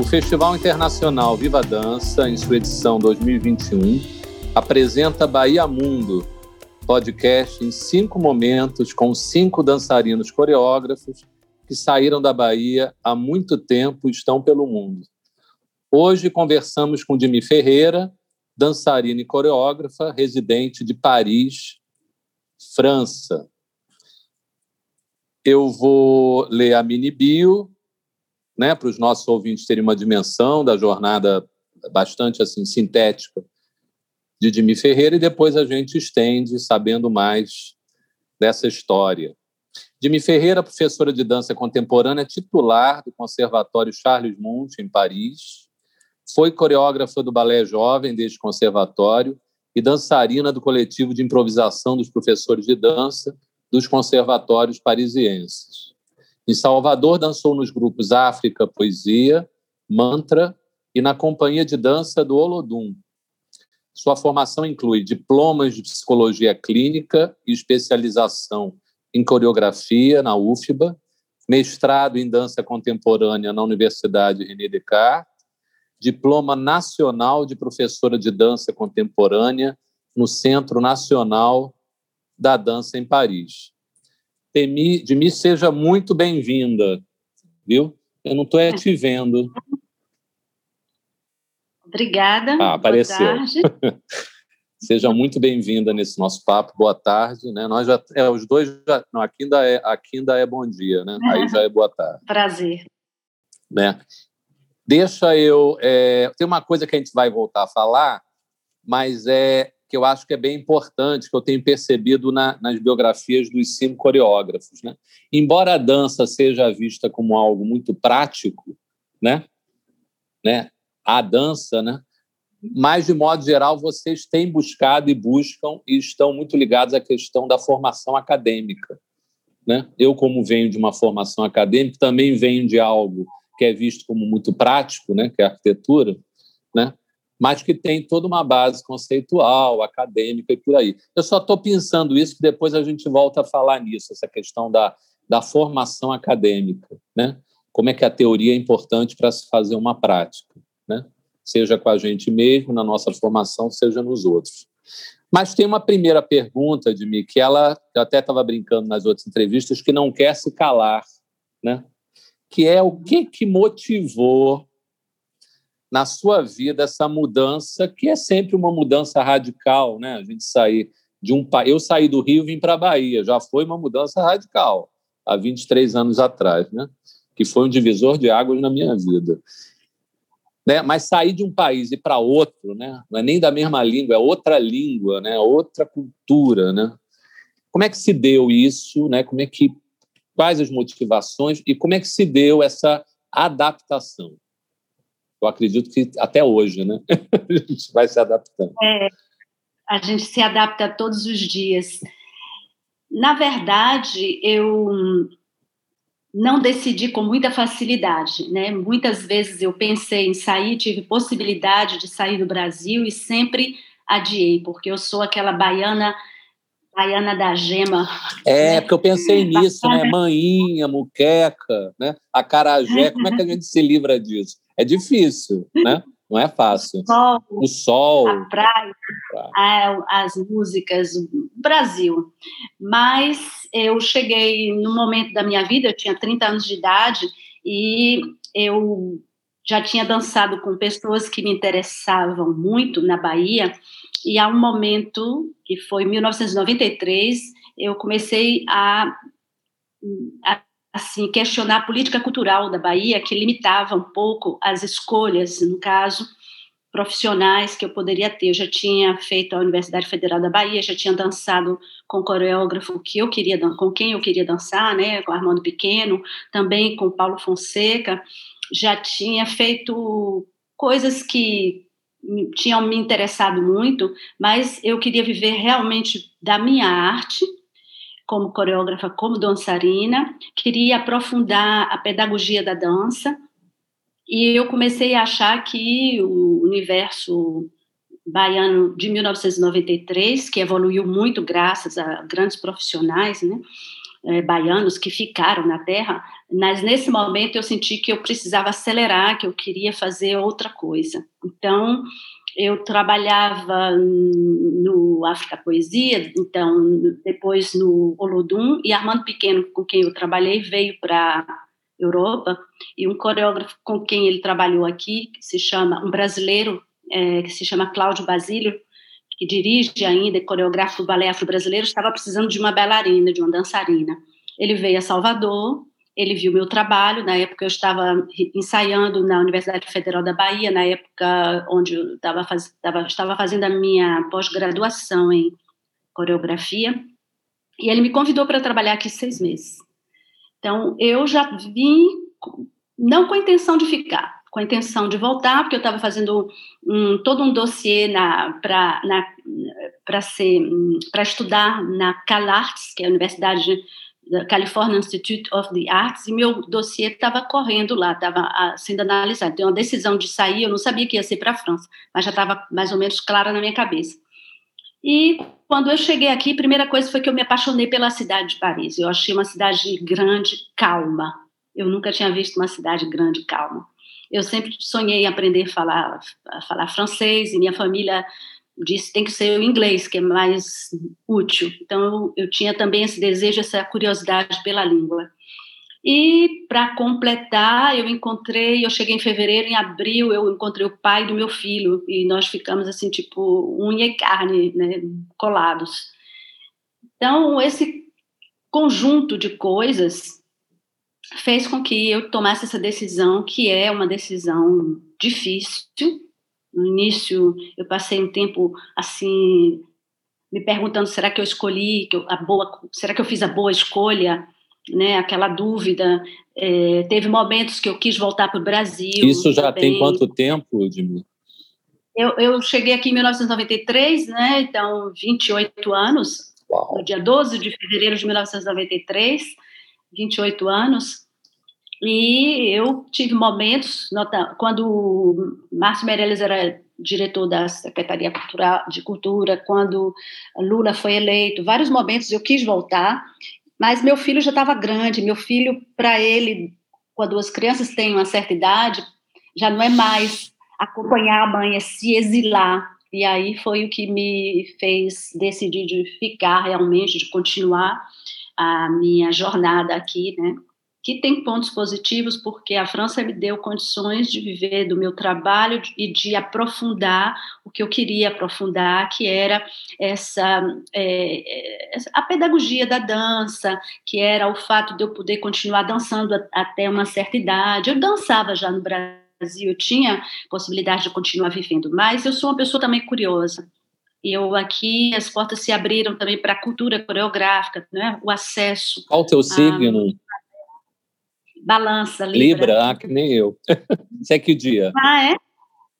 O Festival Internacional Viva Dança, em sua edição 2021, apresenta Bahia Mundo, podcast em cinco momentos com cinco dançarinos coreógrafos que saíram da Bahia há muito tempo e estão pelo mundo. Hoje conversamos com Dimi Ferreira, dançarina e coreógrafa, residente de Paris, França. Eu vou ler a mini bio né, para os nossos ouvintes terem uma dimensão da jornada bastante assim sintética de Dimi Ferreira e depois a gente estende sabendo mais dessa história. Dimi Ferreira, professora de dança contemporânea, titular do Conservatório Charles Munt, em Paris, foi coreógrafa do Balé Jovem deste conservatório e dançarina do coletivo de improvisação dos professores de dança dos conservatórios parisienses. Em Salvador, dançou nos grupos África Poesia, Mantra e na companhia de dança do Olodum. Sua formação inclui diplomas de psicologia clínica e especialização em coreografia na UFBA, mestrado em dança contemporânea na Universidade René Descartes, diploma nacional de professora de dança contemporânea no Centro Nacional da Dança em Paris. Temi, de mim seja muito bem-vinda, viu? Eu não estou é te vendo. Obrigada. Ah, apareceu. seja muito bem-vinda nesse nosso papo. Boa tarde, né? Nós já é, os dois já, não, aqui ainda é aqui ainda é bom dia, né? Aí já é boa tarde. Prazer. Né? Deixa eu é, tem uma coisa que a gente vai voltar a falar, mas é que eu acho que é bem importante, que eu tenho percebido na, nas biografias dos cinco coreógrafos. Né? Embora a dança seja vista como algo muito prático, né? Né? a dança, né? mas, de modo geral, vocês têm buscado e buscam e estão muito ligados à questão da formação acadêmica. Né? Eu, como venho de uma formação acadêmica, também venho de algo que é visto como muito prático, né? que é a arquitetura, né? Mas que tem toda uma base conceitual, acadêmica e por aí. Eu só estou pensando isso, que depois a gente volta a falar nisso, essa questão da, da formação acadêmica, né? Como é que a teoria é importante para se fazer uma prática, né? Seja com a gente mesmo, na nossa formação, seja nos outros. Mas tem uma primeira pergunta de mim, que ela, eu até estava brincando nas outras entrevistas, que não quer se calar, né? que é o que, que motivou na sua vida essa mudança, que é sempre uma mudança radical, né? A gente sair de um eu saí do Rio e vim para a Bahia, já foi uma mudança radical há 23 anos atrás, né? Que foi um divisor de águas na minha vida. Né? Mas sair de um país e para outro, né? Não é nem da mesma língua, é outra língua, né? Outra cultura, né? Como é que se deu isso, né? Como é que quais as motivações e como é que se deu essa adaptação? Eu acredito que até hoje, né? a gente vai se adaptando. É, a gente se adapta todos os dias. Na verdade, eu não decidi com muita facilidade, né? Muitas vezes eu pensei em sair, tive possibilidade de sair do Brasil e sempre adiei, porque eu sou aquela baiana baiana da gema. É, né? porque eu pensei nisso, né? Maninha, muqueca, né? Acarajé, como é que a gente se livra disso? é difícil, né? Não é fácil. O sol, o sol a praia, a, as músicas, o Brasil. Mas eu cheguei no momento da minha vida, eu tinha 30 anos de idade e eu já tinha dançado com pessoas que me interessavam muito na Bahia. E há um momento, que foi 1993, eu comecei a, a assim questionar a política cultural da Bahia que limitava um pouco as escolhas, no caso profissionais que eu poderia ter. Eu já tinha feito a Universidade Federal da Bahia, já tinha dançado com o coreógrafo que eu queria, com quem eu queria dançar, né, com Armando Pequeno, também com Paulo Fonseca. Já tinha feito coisas que tinham me interessado muito, mas eu queria viver realmente da minha arte como coreógrafa, como dançarina, queria aprofundar a pedagogia da dança, e eu comecei a achar que o universo baiano de 1993, que evoluiu muito graças a grandes profissionais, né, é, baianos que ficaram na terra, mas nesse momento eu senti que eu precisava acelerar, que eu queria fazer outra coisa. Então, eu trabalhava no África Poesia, então depois no Olodum, e Armando Pequeno, com quem eu trabalhei, veio para Europa, e um coreógrafo com quem ele trabalhou aqui, que se chama, um brasileiro, é, que se chama Cláudio Basílio, que dirige ainda e coreografa o balé afro-brasileiro, estava precisando de uma bailarina, de uma dançarina. Ele veio a Salvador, ele viu meu trabalho, na época eu estava ensaiando na Universidade Federal da Bahia, na época onde eu estava, faz, estava, estava fazendo a minha pós-graduação em coreografia, e ele me convidou para trabalhar aqui seis meses. Então, eu já vim, não com a intenção de ficar, com a intenção de voltar, porque eu estava fazendo um, todo um dossiê para para estudar na CalArts, que é a Universidade da California Institute of the Arts, e meu dossiê estava correndo lá, estava ah, sendo analisado. Então, a decisão de sair, eu não sabia que ia ser para a França, mas já estava mais ou menos clara na minha cabeça. E quando eu cheguei aqui, a primeira coisa foi que eu me apaixonei pela cidade de Paris. Eu achei uma cidade grande, calma. Eu nunca tinha visto uma cidade grande, calma. Eu sempre sonhei em aprender a falar, a falar francês e minha família disse tem que ser o inglês, que é mais útil. Então eu, eu tinha também esse desejo, essa curiosidade pela língua. E para completar, eu encontrei, eu cheguei em fevereiro, em abril eu encontrei o pai do meu filho e nós ficamos assim tipo unha e carne, né, colados. Então esse conjunto de coisas fez com que eu tomasse essa decisão, que é uma decisão difícil. No início, eu passei um tempo assim me perguntando será que eu escolhi a boa, será que eu fiz a boa escolha, né? Aquela dúvida. É, teve momentos que eu quis voltar para o Brasil. Isso já também. tem quanto tempo, Edmir? Eu, eu cheguei aqui em 1993, né? Então, 28 anos. Uau. No dia 12 de fevereiro de 1993 28 anos, e eu tive momentos, nota, quando o Márcio Meirelles era diretor da Secretaria Cultural, de Cultura, quando Lula foi eleito, vários momentos eu quis voltar, mas meu filho já estava grande, meu filho, para ele, quando as crianças têm uma certa idade, já não é mais acompanhar a mãe, é se exilar. E aí foi o que me fez decidir de ficar realmente, de continuar a minha jornada aqui, né? Que tem pontos positivos, porque a França me deu condições de viver do meu trabalho e de aprofundar o que eu queria aprofundar, que era essa é, a pedagogia da dança, que era o fato de eu poder continuar dançando até uma certa idade. Eu dançava já no Brasil, eu tinha possibilidade de continuar vivendo, mas eu sou uma pessoa também curiosa eu aqui as portas se abriram também para a cultura coreográfica, né? o acesso. Qual o teu signo? Balança, Libra. Libra, ah, que nem eu. Você é que dia? Ah, é?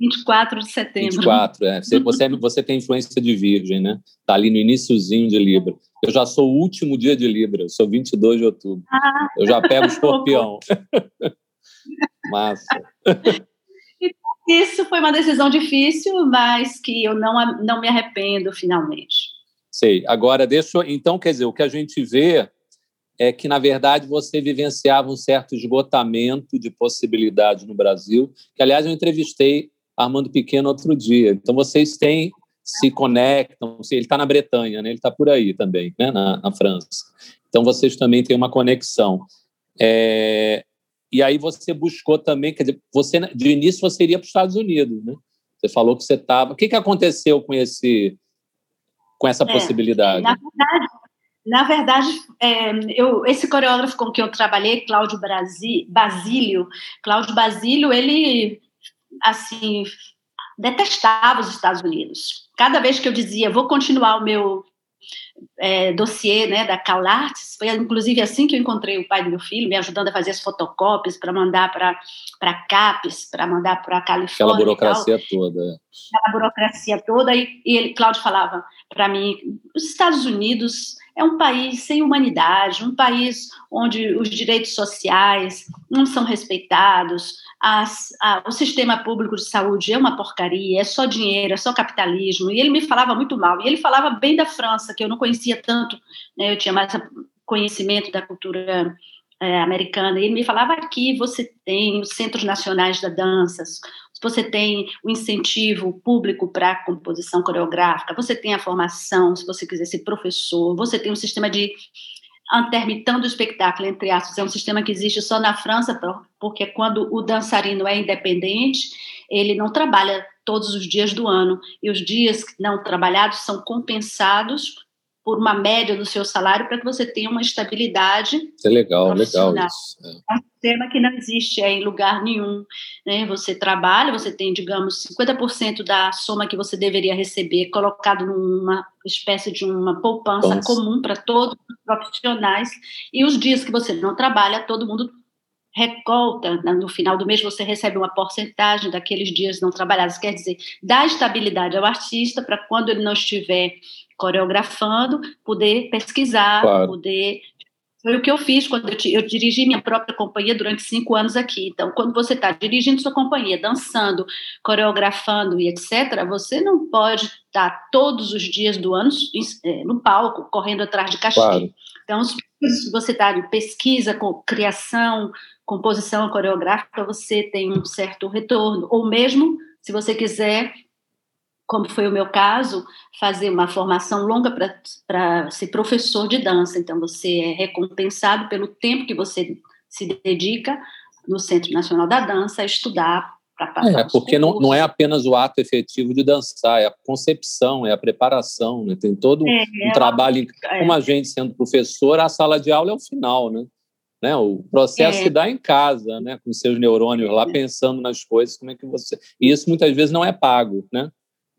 24 de setembro. 24, é. Você, você, é, você tem influência de Virgem, né? Tá ali no iníciozinho de Libra. Eu já sou o último dia de Libra, eu sou 22 de outubro. Ah, eu já pego o escorpião. Massa. Isso foi uma decisão difícil, mas que eu não, não me arrependo finalmente. Sei. Agora, deixa eu, Então, quer dizer, o que a gente vê é que, na verdade, você vivenciava um certo esgotamento de possibilidades no Brasil, que, aliás, eu entrevistei Armando Pequeno outro dia. Então, vocês têm, se conectam, ele está na Bretanha, né? ele está por aí também, né? na, na França. Então, vocês também têm uma conexão. É, e aí você buscou também, quer dizer, você de início você iria para os Estados Unidos, né? Você falou que você estava. O que, que aconteceu com esse, com essa é, possibilidade? Na verdade, na verdade é, eu, esse coreógrafo com quem eu trabalhei, Cláudio Basílio, Cláudio Basílio, ele assim detestava os Estados Unidos. Cada vez que eu dizia, vou continuar o meu é, dossiê né, da CalArts, foi inclusive assim que eu encontrei o pai do meu filho, me ajudando a fazer as fotocópias para mandar para CAPES, para mandar para a Califórnia. Aquela burocracia toda. É. Aquela burocracia toda, e, e ele, Cláudio falava para mim, os Estados Unidos é um país sem humanidade, um país onde os direitos sociais não são respeitados, as, a, o sistema público de saúde é uma porcaria, é só dinheiro, é só capitalismo. E ele me falava muito mal. E ele falava bem da França, que eu não conhecia tanto, né, eu tinha mais conhecimento da cultura é, americana. Ele me falava aqui você tem os centros nacionais da dança, você tem o incentivo público para a composição coreográfica, você tem a formação, se você quiser ser professor, você tem um sistema de intermitão do espetáculo, entre aspas, é um sistema que existe só na França, porque quando o dançarino é independente, ele não trabalha todos os dias do ano, e os dias não trabalhados são compensados por uma média do seu salário para que você tenha uma estabilidade. Isso é legal, legal isso. É. é um sistema que não existe em lugar nenhum. Né? Você trabalha, você tem, digamos, 50% da soma que você deveria receber colocado numa espécie de uma poupança comum para todos os profissionais, e os dias que você não trabalha, todo mundo recolta, no final do mês você recebe uma porcentagem daqueles dias não trabalhados, quer dizer, dá estabilidade ao artista para quando ele não estiver coreografando, poder pesquisar, claro. poder. Foi o que eu fiz quando eu, eu, dirigi minha própria companhia durante cinco anos aqui. Então, quando você está dirigindo sua companhia, dançando, coreografando e etc., você não pode estar todos os dias do ano é, no palco, correndo atrás de cachê. Claro. Então, se você está de pesquisa, com criação, composição coreográfica, você tem um certo retorno. Ou mesmo, se você quiser como foi o meu caso, fazer uma formação longa para ser professor de dança. Então, você é recompensado pelo tempo que você se dedica no Centro Nacional da Dança a estudar para passar. É, porque não, não é apenas o ato efetivo de dançar, é a concepção, é a preparação, né? tem todo é, um é, trabalho. Como a gente sendo professor, a sala de aula é o final, né? Né, o processo é. se dá em casa, né, com seus neurônios lá, é. pensando nas coisas, como é que você. E isso muitas vezes não é pago, né?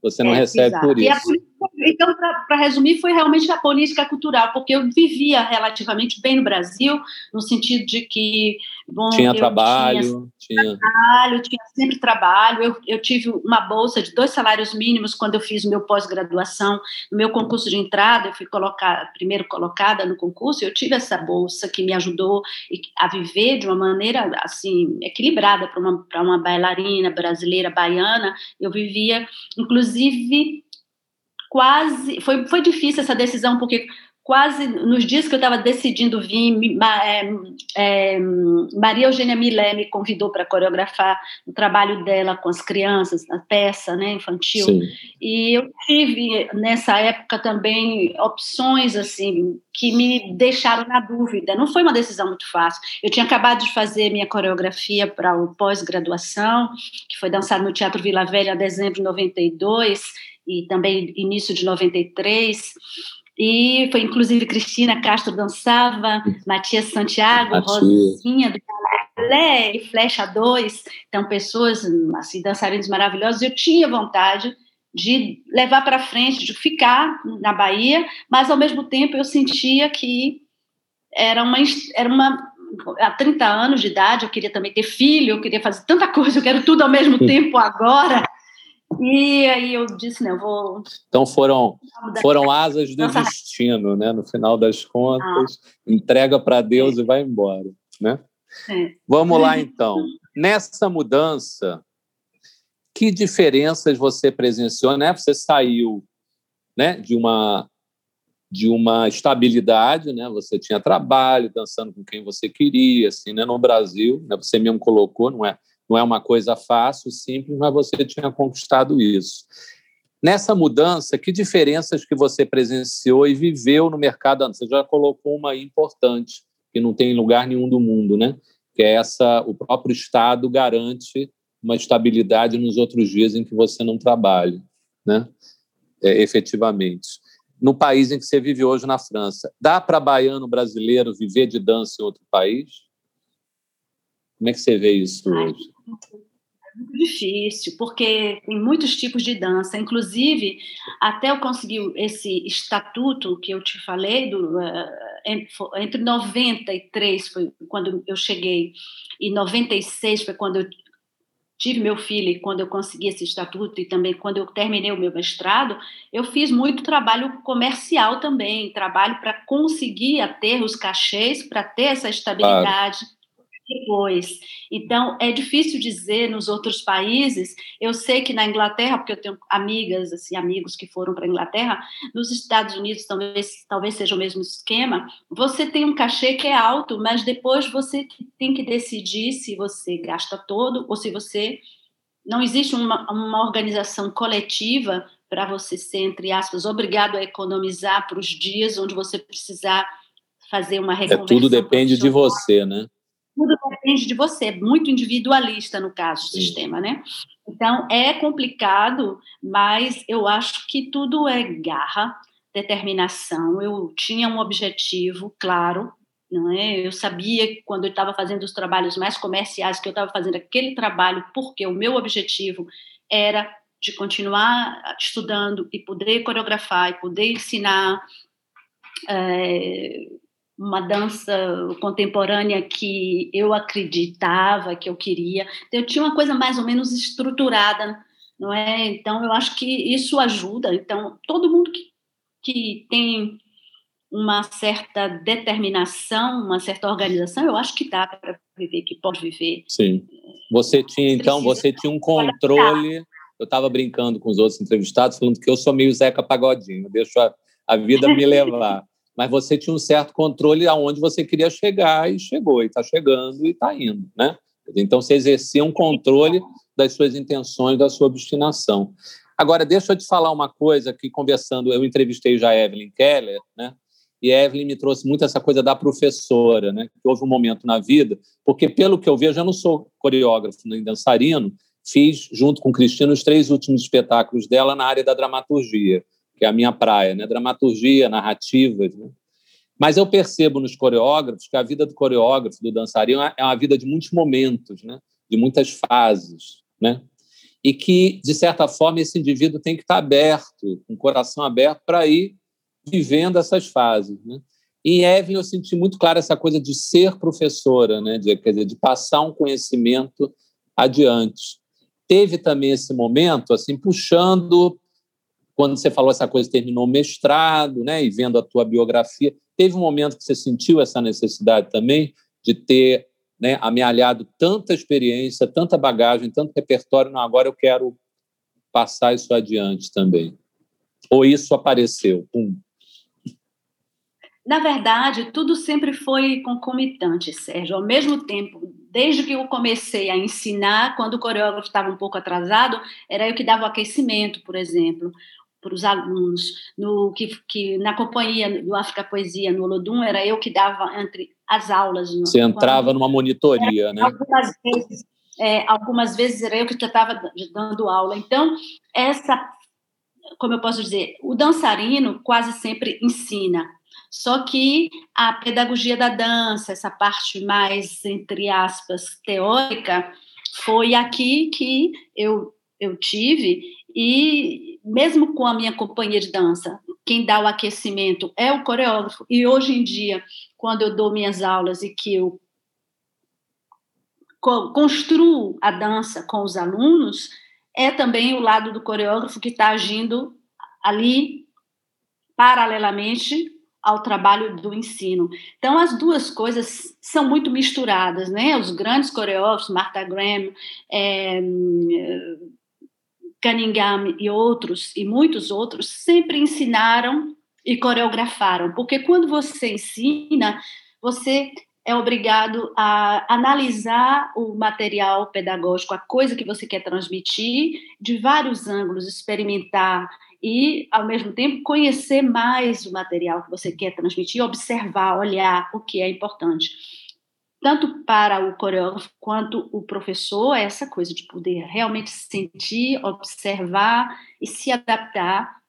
Você não é, recebe exato. por isso. Então, para resumir, foi realmente a política cultural, porque eu vivia relativamente bem no Brasil, no sentido de que. Bom, tinha trabalho. Tinha, tinha trabalho, tinha sempre trabalho. Eu, eu tive uma bolsa de dois salários mínimos quando eu fiz o meu pós-graduação. No meu concurso de entrada, eu fui colocada, primeiro colocada no concurso, eu tive essa bolsa que me ajudou a viver de uma maneira assim equilibrada para uma, uma bailarina brasileira, baiana. Eu vivia, inclusive quase. Foi, foi difícil essa decisão, porque quase nos dias que eu estava decidindo vir, é, é, Maria Eugênia Milé me convidou para coreografar o trabalho dela com as crianças, na peça né, infantil. Sim. E eu tive, nessa época, também opções assim que me deixaram na dúvida. Não foi uma decisão muito fácil. Eu tinha acabado de fazer minha coreografia para o pós-graduação, que foi dançado no Teatro Vila Velha em dezembro de 92, e também início de 93. E foi inclusive Cristina Castro dançava, Matias Santiago, Matias. Rosinha do Balé e Flecha 2. Então, pessoas, assim, dançarinos maravilhosos. Eu tinha vontade de levar para frente, de ficar na Bahia, mas ao mesmo tempo eu sentia que era uma, era uma há 30 anos de idade, eu queria também ter filho, eu queria fazer tanta coisa, eu quero tudo ao mesmo tempo agora. E aí eu disse, né, eu vou. Então foram foram asas do Nossa. destino, né? No final das contas, ah. entrega para Deus é. e vai embora, né? É. Vamos lá então. Nessa mudança, que diferenças você presenciou, né? Você saiu, né, de uma de uma estabilidade, né? Você tinha trabalho, dançando com quem você queria, assim, né? No Brasil, né? Você mesmo colocou, não é? Não é uma coisa fácil, simples, mas você tinha conquistado isso. Nessa mudança, que diferenças que você presenciou e viveu no mercado? Você já colocou uma importante, que não tem em lugar nenhum do mundo, né? Que é essa, o próprio Estado garante uma estabilidade nos outros dias em que você não trabalha, né? É, efetivamente. No país em que você vive hoje, na França, dá para baiano brasileiro viver de dança em outro país? Como é que você vê isso hoje? É muito difícil, porque tem muitos tipos de dança. Inclusive, até eu conseguir esse estatuto que eu te falei, do, uh, entre 93 foi quando eu cheguei, e 96 foi quando eu tive meu filho e quando eu consegui esse estatuto e também quando eu terminei o meu mestrado, eu fiz muito trabalho comercial também, trabalho para conseguir ter os cachês, para ter essa estabilidade. Depois. Então, é difícil dizer nos outros países. Eu sei que na Inglaterra, porque eu tenho amigas, assim, amigos que foram para a Inglaterra, nos Estados Unidos talvez, talvez seja o mesmo esquema. Você tem um cachê que é alto, mas depois você tem que decidir se você gasta todo ou se você. Não existe uma, uma organização coletiva para você ser, entre aspas, obrigado a economizar para os dias onde você precisar fazer uma reconversão. É, tudo depende de você, né? Tudo depende de você, é muito individualista no caso do sistema, né? Então é complicado, mas eu acho que tudo é garra, determinação. Eu tinha um objetivo claro, não é? Eu sabia que quando eu estava fazendo os trabalhos mais comerciais que eu estava fazendo aquele trabalho porque o meu objetivo era de continuar estudando e poder coreografar e poder ensinar é, uma dança contemporânea que eu acreditava, que eu queria. Eu tinha uma coisa mais ou menos estruturada, não é? Então, eu acho que isso ajuda. Então, todo mundo que, que tem uma certa determinação, uma certa organização, eu acho que dá para viver, que pode viver. Sim. Você tinha, então, você tinha um controle. Eu estava brincando com os outros entrevistados, falando que eu sou meio Zeca Pagodinho, deixo a, a vida me levar mas você tinha um certo controle aonde você queria chegar e chegou, e está chegando e está indo, né? Então, você exercia um controle das suas intenções, da sua obstinação. Agora, deixa eu te falar uma coisa que, conversando, eu entrevistei já a Evelyn Keller, né? E a Evelyn me trouxe muito essa coisa da professora, né? Que houve um momento na vida, porque, pelo que eu vejo, eu não sou coreógrafo nem dançarino, fiz, junto com Cristina, os três últimos espetáculos dela na área da dramaturgia que é a minha praia, né? Dramaturgia, narrativas, né? Mas eu percebo nos coreógrafos que a vida do coreógrafo, do dançarino, é uma vida de muitos momentos, né? De muitas fases, né? E que, de certa forma, esse indivíduo tem que estar aberto, com o coração aberto, para ir vivendo essas fases, né? E em Evelyn eu senti muito claro essa coisa de ser professora, né? De, quer dizer, de passar um conhecimento adiante. Teve também esse momento, assim, puxando quando você falou essa coisa, terminou o mestrado, né, e vendo a tua biografia, teve um momento que você sentiu essa necessidade também de ter né, amealhado tanta experiência, tanta bagagem, tanto repertório, não, agora eu quero passar isso adiante também. Ou isso apareceu? Pum. Na verdade, tudo sempre foi concomitante, Sérgio. Ao mesmo tempo, desde que eu comecei a ensinar, quando o coreógrafo estava um pouco atrasado, era eu que dava o aquecimento, por exemplo para os alunos, no que, que na companhia do África Poesia no Olodum era eu que dava entre as aulas. Você entrava quando, numa monitoria, né? Algumas vezes, é, algumas vezes era eu que estava dando aula. Então essa, como eu posso dizer, o dançarino quase sempre ensina. Só que a pedagogia da dança, essa parte mais entre aspas teórica, foi aqui que eu eu tive e mesmo com a minha companhia de dança, quem dá o aquecimento é o coreógrafo. E hoje em dia, quando eu dou minhas aulas e que eu construo a dança com os alunos, é também o lado do coreógrafo que está agindo ali paralelamente ao trabalho do ensino. Então, as duas coisas são muito misturadas, né? Os grandes coreógrafos, Martha Graham, é, Cunningham e outros, e muitos outros, sempre ensinaram e coreografaram, porque quando você ensina, você é obrigado a analisar o material pedagógico, a coisa que você quer transmitir, de vários ângulos, experimentar e, ao mesmo tempo, conhecer mais o material que você quer transmitir, observar, olhar o que é importante tanto para o coreógrafo quanto o professor, é essa coisa de poder realmente sentir, observar e se adaptar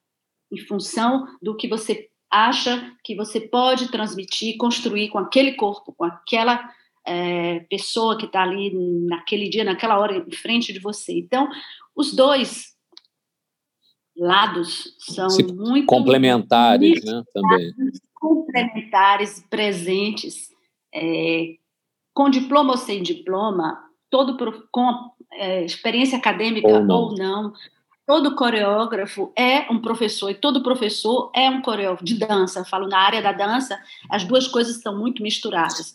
em função do que você acha que você pode transmitir, construir com aquele corpo, com aquela é, pessoa que está ali naquele dia, naquela hora em frente de você. Então, os dois lados são Se muito complementares, né? Também complementares, presentes. É, com diploma ou sem diploma, todo com é, experiência acadêmica ou não. ou não. todo coreógrafo é um professor e todo professor é um coreógrafo de dança. Eu falo na área da dança, as duas coisas estão muito misturadas.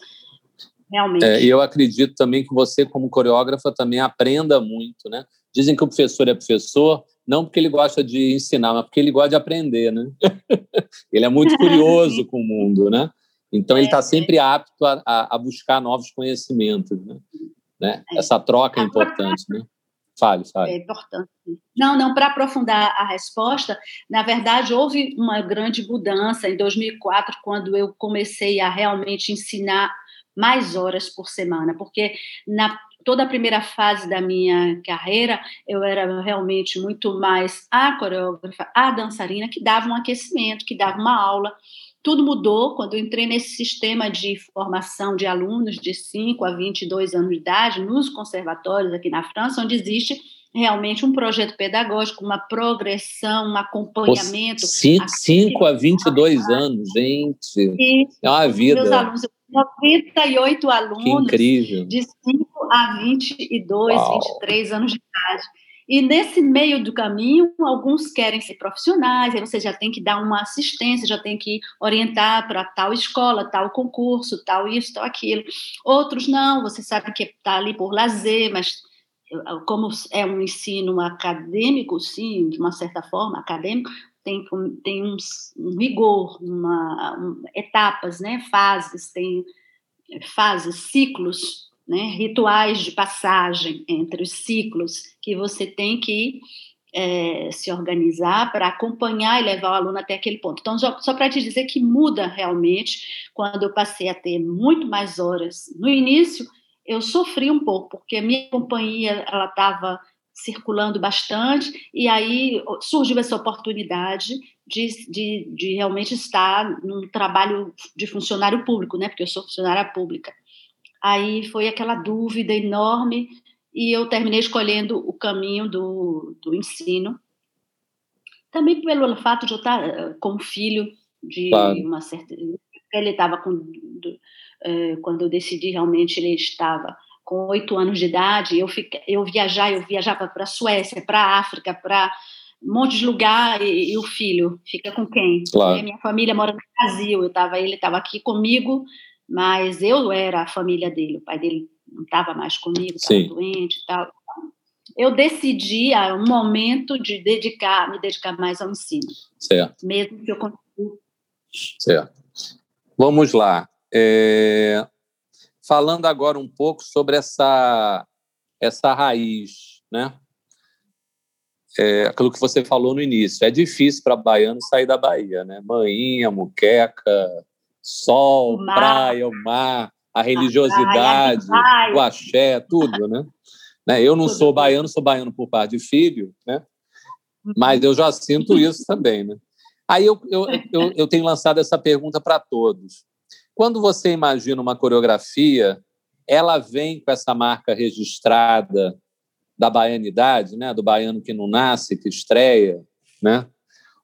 realmente. É, e eu acredito também que você, como coreógrafa, também aprenda muito, né? Dizem que o professor é professor, não porque ele gosta de ensinar, mas porque ele gosta de aprender, né? ele é muito curioso com o mundo, né? Então, ele está é, sempre apto a, a, buscar novos conhecimentos, né? né? É. Essa troca é importante, né? Fale, fale. É importante. Não, não, para aprofundar a resposta, na verdade, houve uma grande mudança em 2004, quando eu comecei a realmente ensinar mais horas por semana, porque na toda a primeira fase da minha carreira, eu era realmente muito mais a coreógrafa, a dançarina, que dava um aquecimento, que dava uma aula. Tudo mudou quando eu entrei nesse sistema de formação de alunos de 5 a 22 anos de idade, nos conservatórios aqui na França, onde existe realmente um projeto pedagógico, uma progressão, um acompanhamento. 5 a 22 anos, gente. E é uma vida. Meus alunos, 98 alunos de 5 a 22, Uau. 23 anos de idade. E nesse meio do caminho, alguns querem ser profissionais, aí você já tem que dar uma assistência, já tem que orientar para tal escola, tal concurso, tal isso, tal aquilo. Outros não, você sabe que está ali por lazer, mas como é um ensino acadêmico, sim, de uma certa forma, acadêmico, tem, tem um, um rigor, uma, um, etapas, né, fases, tem fases, ciclos né, rituais de passagem entre os ciclos que você tem que é, se organizar para acompanhar e levar o aluno até aquele ponto. Então, só, só para te dizer que muda realmente quando eu passei a ter muito mais horas. No início, eu sofri um pouco, porque a minha companhia ela estava circulando bastante, e aí surgiu essa oportunidade de, de, de realmente estar num trabalho de funcionário público, né? Porque eu sou funcionária pública. Aí foi aquela dúvida enorme e eu terminei escolhendo o caminho do, do ensino. Também pelo fato de eu estar eh, com um filho de claro. uma certa. Ele estava com. Do, é, quando eu decidi, realmente, ele estava com oito anos de idade. Eu, fica, eu viajar, eu viajava para a Suécia, para a África, para um monte de lugar e, e, o filho fica com quem? Claro. Minha família mora no Brasil, eu tava, ele estava aqui comigo mas eu era a família dele, o pai dele não estava mais comigo, estava doente e tal. Eu decidi, a um momento, de dedicar, me dedicar mais ao ensino. Certo. Mesmo que eu continue. Certo. Vamos lá. É... Falando agora um pouco sobre essa, essa raiz, né? É, aquilo que você falou no início. É difícil para baiano sair da Bahia, né? Maninha, muqueca, sol, o praia, o mar, a religiosidade, praia, o axé, tudo, né? né? Eu não sou baiano, sou baiano por parte de filho, né? Uhum. Mas eu já sinto isso também, né? Aí eu, eu, eu, eu tenho lançado essa pergunta para todos. Quando você imagina uma coreografia, ela vem com essa marca registrada da baianidade, né? Do baiano que não nasce, que estreia, né?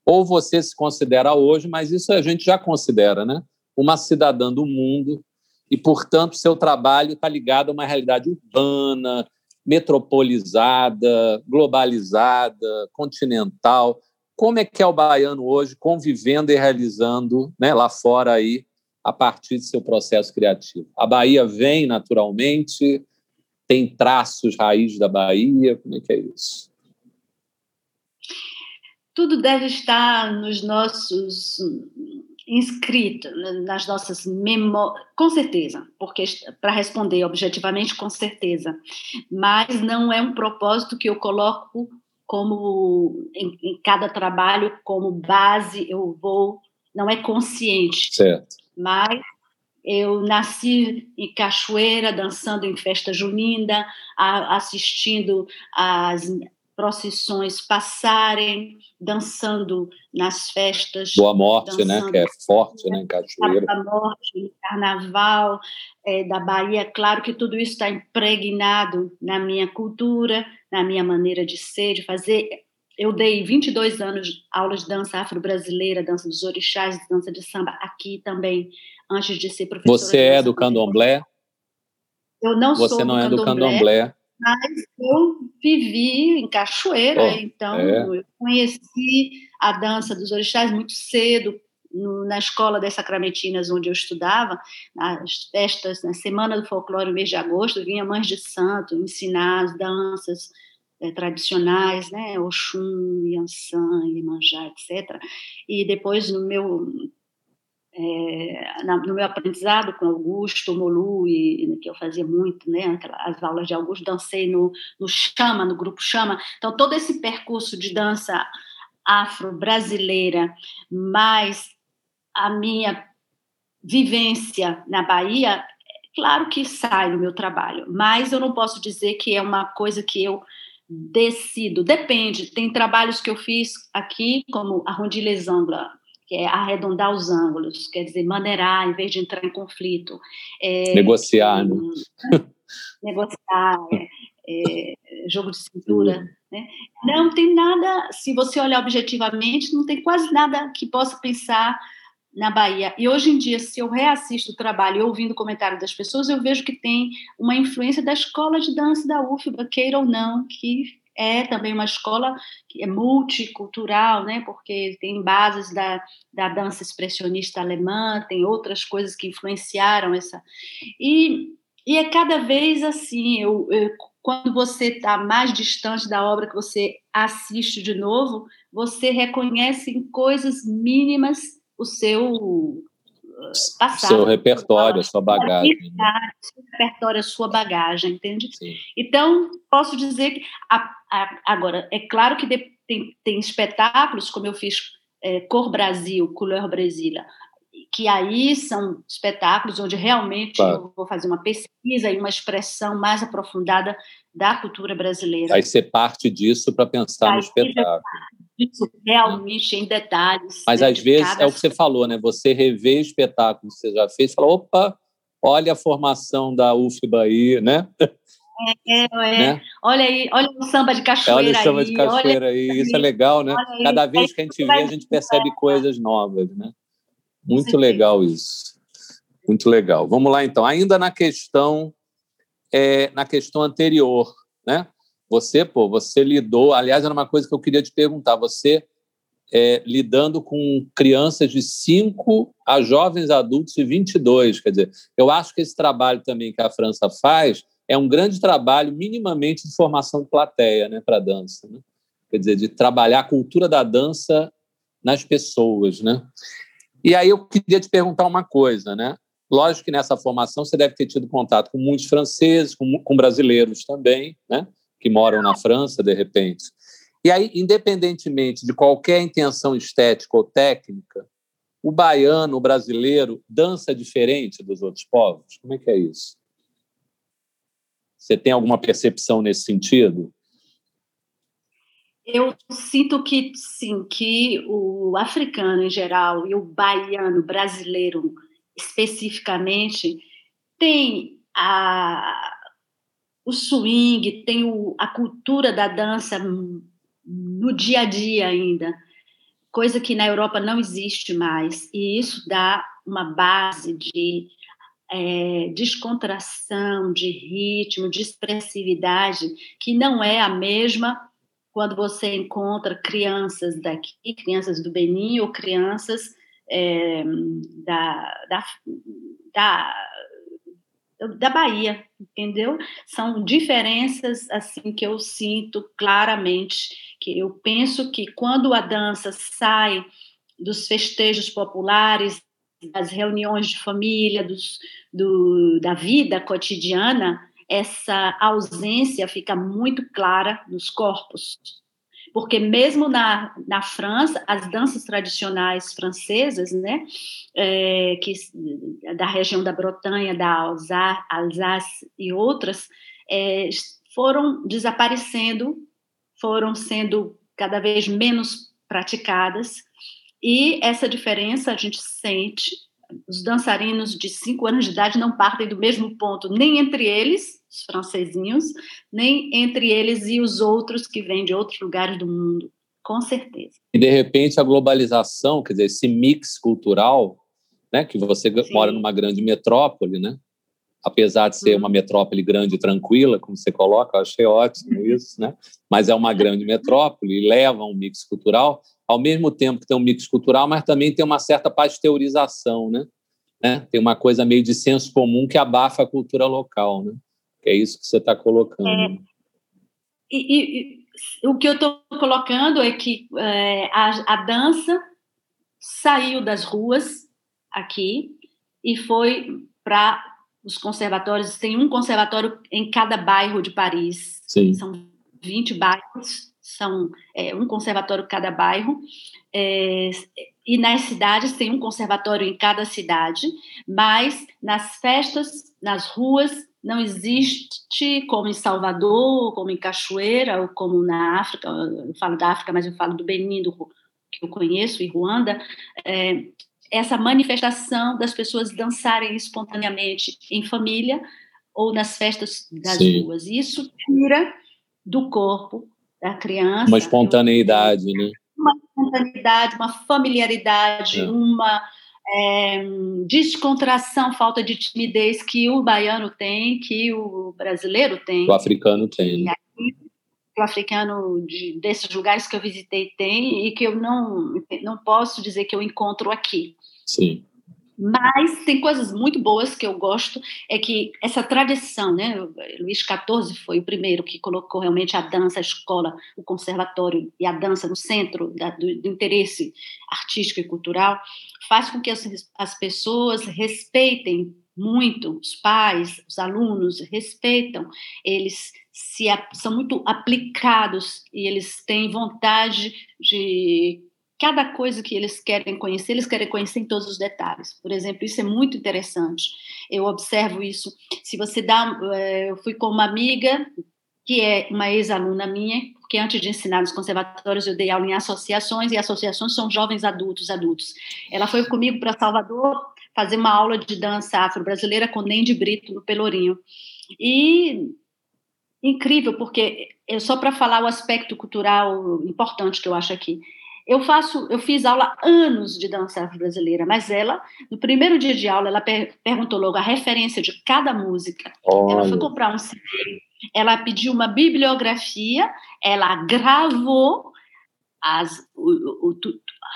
Ou você se considera hoje, mas isso a gente já considera, né? Uma cidadã do mundo e, portanto, seu trabalho está ligado a uma realidade urbana, metropolizada, globalizada, continental. Como é que é o baiano hoje convivendo e realizando né, lá fora aí a partir de seu processo criativo? A Bahia vem naturalmente, tem traços raiz da Bahia, como é que é isso? Tudo deve estar nos nossos inscrito nas nossas memórias, com certeza, porque para responder objetivamente, com certeza, mas não é um propósito que eu coloco como em, em cada trabalho como base, eu vou, não é consciente, certo. mas eu nasci em Cachoeira, dançando em festa junina, assistindo às procissões passarem, dançando nas festas. Boa Morte, né? Que é forte, né? Em Cachoeira. Boa Morte, Carnaval é, da Bahia. Claro que tudo isso está impregnado na minha cultura, na minha maneira de ser, de fazer. Eu dei 22 anos de aulas de dança afro-brasileira, dança dos orixás, dança de samba aqui também, antes de ser professora. Você é do candomblé? Eu não Você sou Você não é do candomblé mas eu vivi em Cachoeira, oh, então é. eu conheci a dança dos orixás muito cedo, no, na escola das Sacramentinas, onde eu estudava, nas festas, na Semana do Folclore, no mês de agosto, vinha mães de santo ensinar as danças é, tradicionais, né, Oxum, Yansan, Iemanjá, etc. E depois, no meu é, no meu aprendizado com Augusto, Molu, e, que eu fazia muito, né, as aulas de Augusto, dancei no, no Chama, no grupo Chama. Então, todo esse percurso de dança afro-brasileira, mais a minha vivência na Bahia, claro que sai no meu trabalho, mas eu não posso dizer que é uma coisa que eu decido. Depende. Tem trabalhos que eu fiz aqui, como a Rondiles Angla, que é arredondar os ângulos, quer dizer, maneirar em vez de entrar em conflito. É, negociar, né? Negociar, é, é, jogo de cintura. Né? Não tem nada, se você olhar objetivamente, não tem quase nada que possa pensar na Bahia. E hoje em dia, se eu reassisto o trabalho e ouvindo o comentário das pessoas, eu vejo que tem uma influência da escola de dança da UFBA, queira ou não, que é também uma escola que é multicultural, né, porque tem bases da, da dança expressionista alemã, tem outras coisas que influenciaram essa. E, e é cada vez assim, eu, eu quando você está mais distante da obra que você assiste de novo, você reconhece em coisas mínimas o seu uh, passado. Seu repertório, a sua bagagem. Né? Seu repertório, a sua bagagem, entende? Sim. Então, posso dizer que. A, a, agora, é claro que tem, tem espetáculos, como eu fiz é, Cor Brasil, Couleur Brasília, que aí são espetáculos onde realmente claro. eu vou fazer uma pesquisa e uma expressão mais aprofundada da cultura brasileira. Aí ser parte disso para pensar aí no espetáculo. Isso realmente em detalhes. Mas né, às vezes cada... é o que você falou, né? Você rever espetáculo que você já fez, e fala, opa, olha a formação da aí, né? É, é. Né? Olha aí, olha o samba de cachoeira Olha o samba aí, de cachoeira aí, isso é legal, né? Cada vez que a gente vê, a gente percebe coisas novas, né? Muito legal isso. Muito legal. Vamos lá, então. Ainda na questão, é, na questão anterior, né? Você, pô, você lidou. Aliás, era uma coisa que eu queria te perguntar. Você é, lidando com crianças de 5 a jovens adultos de 22. Quer dizer, eu acho que esse trabalho também que a França faz é um grande trabalho, minimamente, de formação de plateia né, para a dança. Né? Quer dizer, de trabalhar a cultura da dança nas pessoas. Né? E aí eu queria te perguntar uma coisa, né? Lógico que nessa formação você deve ter tido contato com muitos franceses, com, com brasileiros também, né? Que moram na França, de repente. E aí, independentemente de qualquer intenção estética ou técnica, o baiano, o brasileiro, dança diferente dos outros povos? Como é que é isso? Você tem alguma percepção nesse sentido? Eu sinto que sim, que o africano em geral e o baiano brasileiro especificamente tem a, o swing, tem o, a cultura da dança no dia a dia ainda, coisa que na Europa não existe mais, e isso dá uma base de é, descontração, de ritmo, de expressividade, que não é a mesma quando você encontra crianças daqui, crianças do Benin ou crianças é, da, da, da, da Bahia, entendeu? São diferenças assim que eu sinto claramente, que eu penso que quando a dança sai dos festejos populares, das reuniões de família, dos, do, da vida cotidiana, essa ausência fica muito clara nos corpos. Porque mesmo na, na França, as danças tradicionais francesas, né, é, que, da região da Bretanha, da Alsace, e outras, é, foram desaparecendo, foram sendo cada vez menos praticadas, e essa diferença a gente sente os dançarinos de 5 anos de idade não partem do mesmo ponto, nem entre eles, os francesinhos, nem entre eles e os outros que vêm de outros lugares do mundo, com certeza. E de repente a globalização, quer dizer, esse mix cultural, né, que você Sim. mora numa grande metrópole, né? Apesar de ser uma metrópole grande e tranquila, como você coloca, eu achei ótimo isso, né? Mas é uma grande metrópole e leva um mix cultural, ao mesmo tempo que tem um mix cultural, mas também tem uma certa pasteurização, né? né? Tem uma coisa meio de senso comum que abafa a cultura local, né? Que é isso que você está colocando. É, e, e, o que eu estou colocando é que é, a, a dança saiu das ruas aqui e foi para os conservatórios, tem um conservatório em cada bairro de Paris. Sim. São 20 bairros, são é, um conservatório cada bairro. É, e nas cidades tem um conservatório em cada cidade, mas nas festas, nas ruas, não existe como em Salvador, como em Cachoeira, ou como na África, eu falo da África, mas eu falo do Benin, do, que eu conheço, e Ruanda, é, essa manifestação das pessoas dançarem espontaneamente em família ou nas festas das Sim. ruas. Isso tira do corpo da criança uma espontaneidade, né? Uma espontaneidade, uma familiaridade, é. uma é, descontração, falta de timidez que o baiano tem, que o brasileiro tem. O africano tem. Né? o africano de, desses lugares que eu visitei tem e que eu não, não posso dizer que eu encontro aqui. Sim. Mas tem coisas muito boas que eu gosto, é que essa tradição, né? Luís XIV foi o primeiro que colocou realmente a dança, a escola, o conservatório e a dança no centro da, do, do, interesse artístico e cultural, faz com que as, as pessoas respeitem muito, os pais, os alunos respeitam, eles se, são muito aplicados e eles têm vontade de cada coisa que eles querem conhecer, eles querem conhecer em todos os detalhes. Por exemplo, isso é muito interessante. Eu observo isso. Se você dá, eh, eu fui com uma amiga que é uma ex-aluna minha, porque antes de ensinar nos conservatórios eu dei aula em associações e associações são jovens adultos, adultos. Ela foi comigo para Salvador fazer uma aula de dança afro-brasileira com Nendi Brito no Pelourinho. E incrível, porque é só para falar o aspecto cultural importante que eu acho aqui. Eu faço, eu fiz aula anos de dança afro-brasileira, mas ela, no primeiro dia de aula, ela per perguntou logo a referência de cada música. Olha. Ela foi comprar um CD, ela pediu uma bibliografia, ela gravou as, o, o,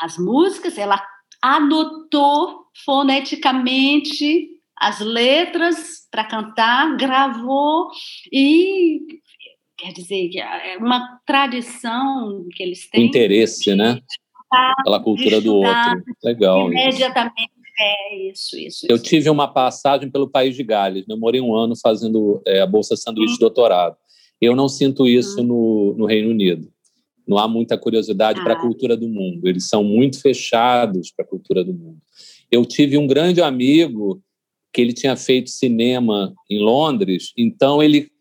as músicas, ela anotou foneticamente as letras para cantar, gravou e quer dizer, é uma tradição que eles têm. Interesse, né? Pela cultura do outro. Legal. Imediatamente. Isso. É isso, isso. Eu isso. tive uma passagem pelo país de Gales. Né? Eu morei um ano fazendo é, a Bolsa Sanduíche de Doutorado. Eu não sinto isso hum. no, no Reino Unido. Não há muita curiosidade ah. para a cultura do mundo. Eles são muito fechados para a cultura do mundo. Eu tive um grande amigo que ele tinha feito cinema em Londres, então ele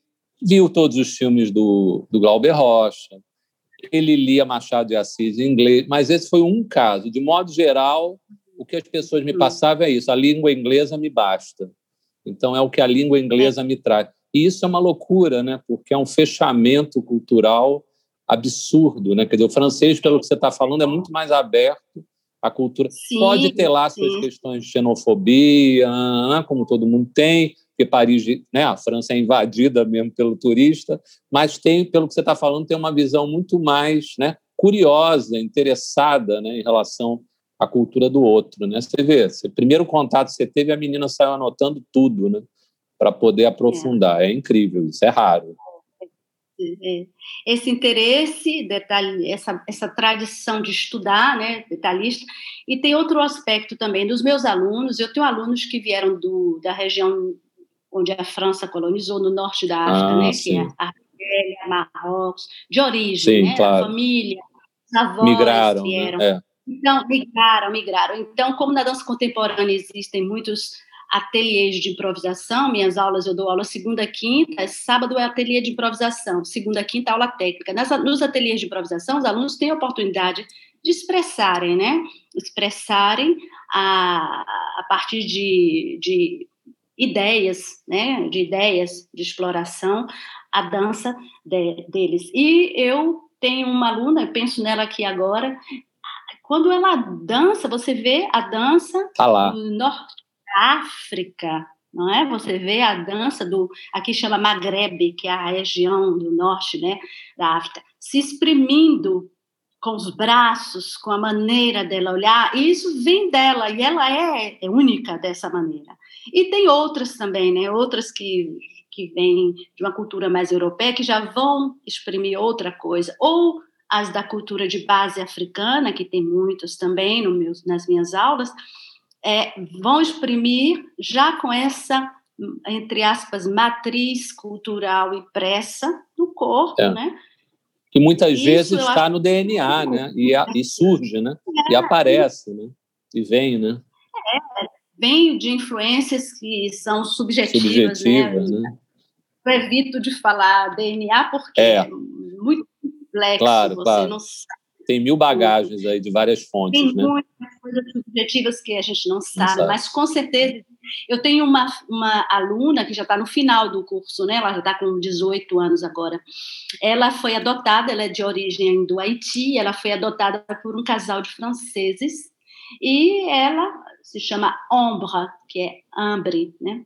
viu todos os filmes do, do Glauber Rocha, ele lia Machado de Assis em inglês, mas esse foi um caso. De modo geral, o que as pessoas me hum. passavam é isso: a língua inglesa me basta. Então, é o que a língua inglesa me traz. E isso é uma loucura, né? porque é um fechamento cultural absurdo. Né? Quer dizer, o francês, pelo que você está falando, é muito mais aberto à cultura. Sim, Pode ter lá suas sim. questões de xenofobia, como todo mundo tem, porque Paris, né, a França é invadida mesmo pelo turista, mas tem, pelo que você está falando, tem uma visão muito mais né, curiosa, interessada né, em relação à cultura do outro. Né? Você vê, o primeiro contato que você teve, a menina saiu anotando tudo né, para poder aprofundar. É. é incrível, isso é raro. É. Esse interesse, detalhe, essa, essa tradição de estudar, né, detalhista, e tem outro aspecto também dos meus alunos. Eu tenho alunos que vieram do, da região onde a França colonizou, no norte da África, ah, né, que é a Argélia, Marrocos, de origem, sim, né, claro. a família, os avós migraram, né, vieram. Né? É. Então, migraram, migraram. Então, como na dança contemporânea existem muitos ateliês de improvisação, minhas aulas eu dou aula segunda, quinta, sábado é ateliê de improvisação, segunda, quinta aula técnica. Nessa, nos ateliês de improvisação, os alunos têm a oportunidade de expressarem, né? Expressarem a, a partir de, de ideias, né, de ideias de exploração, a dança de, deles. E eu tenho uma aluna, penso nela aqui agora, quando ela dança, você vê a dança lá. no norte da África, não é? Você vê a dança do aqui chama Maghreb, que é a região do norte, né, da África, se exprimindo com os braços, com a maneira dela olhar, e isso vem dela e ela é, é única dessa maneira. E tem outras também, né? Outras que que vêm de uma cultura mais europeia que já vão exprimir outra coisa, ou as da cultura de base africana, que tem muitos também no meus, nas minhas aulas, é, vão exprimir já com essa, entre aspas, matriz cultural impressa no corpo, é. né? Que muitas Isso vezes está acho... no DNA, né? E, a, e surge, né? É, e aparece, né? E vem, né? É, vem de influências que são subjetivas, né? né? Eu evito de falar DNA porque é, é muito complexo, claro, você claro. não sabe. Tem mil bagagens aí de várias fontes, Tem né? muitas coisas subjetivas que a gente não sabe, não sabe, mas com certeza eu tenho uma, uma aluna que já está no final do curso, né? Ela já está com 18 anos agora. Ela foi adotada, ela é de origem do Haiti, ela foi adotada por um casal de franceses e ela se chama Ombre, que é ambre, né?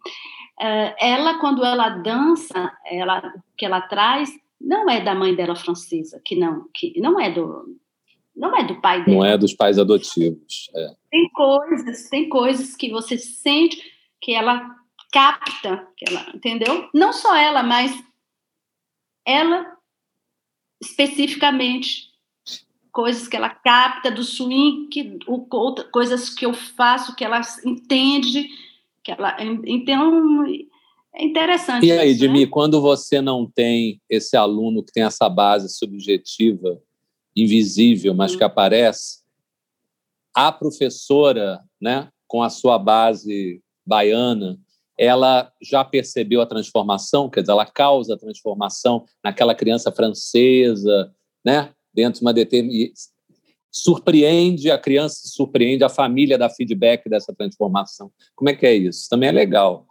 Eh, ela, quando ela dança, ela, o que ela traz não é da mãe dela francesa, que não, que não é do não é do pai dela. Não é dos pais adotivos. É. Tem coisas, tem coisas que você sente que ela capta, que ela, entendeu? Não só ela, mas ela especificamente coisas que ela capta do swing, que, o, coisas que eu faço que ela entende, que ela então é interessante. E aí, isso, Dimi, né? quando você não tem esse aluno que tem essa base subjetiva, invisível, mas que aparece, a professora, né, com a sua base baiana, ela já percebeu a transformação, quer dizer, ela causa a transformação naquela criança francesa, né, dentro de uma determinada surpreende a criança, surpreende a família da feedback dessa transformação. Como é que é isso? Também é legal.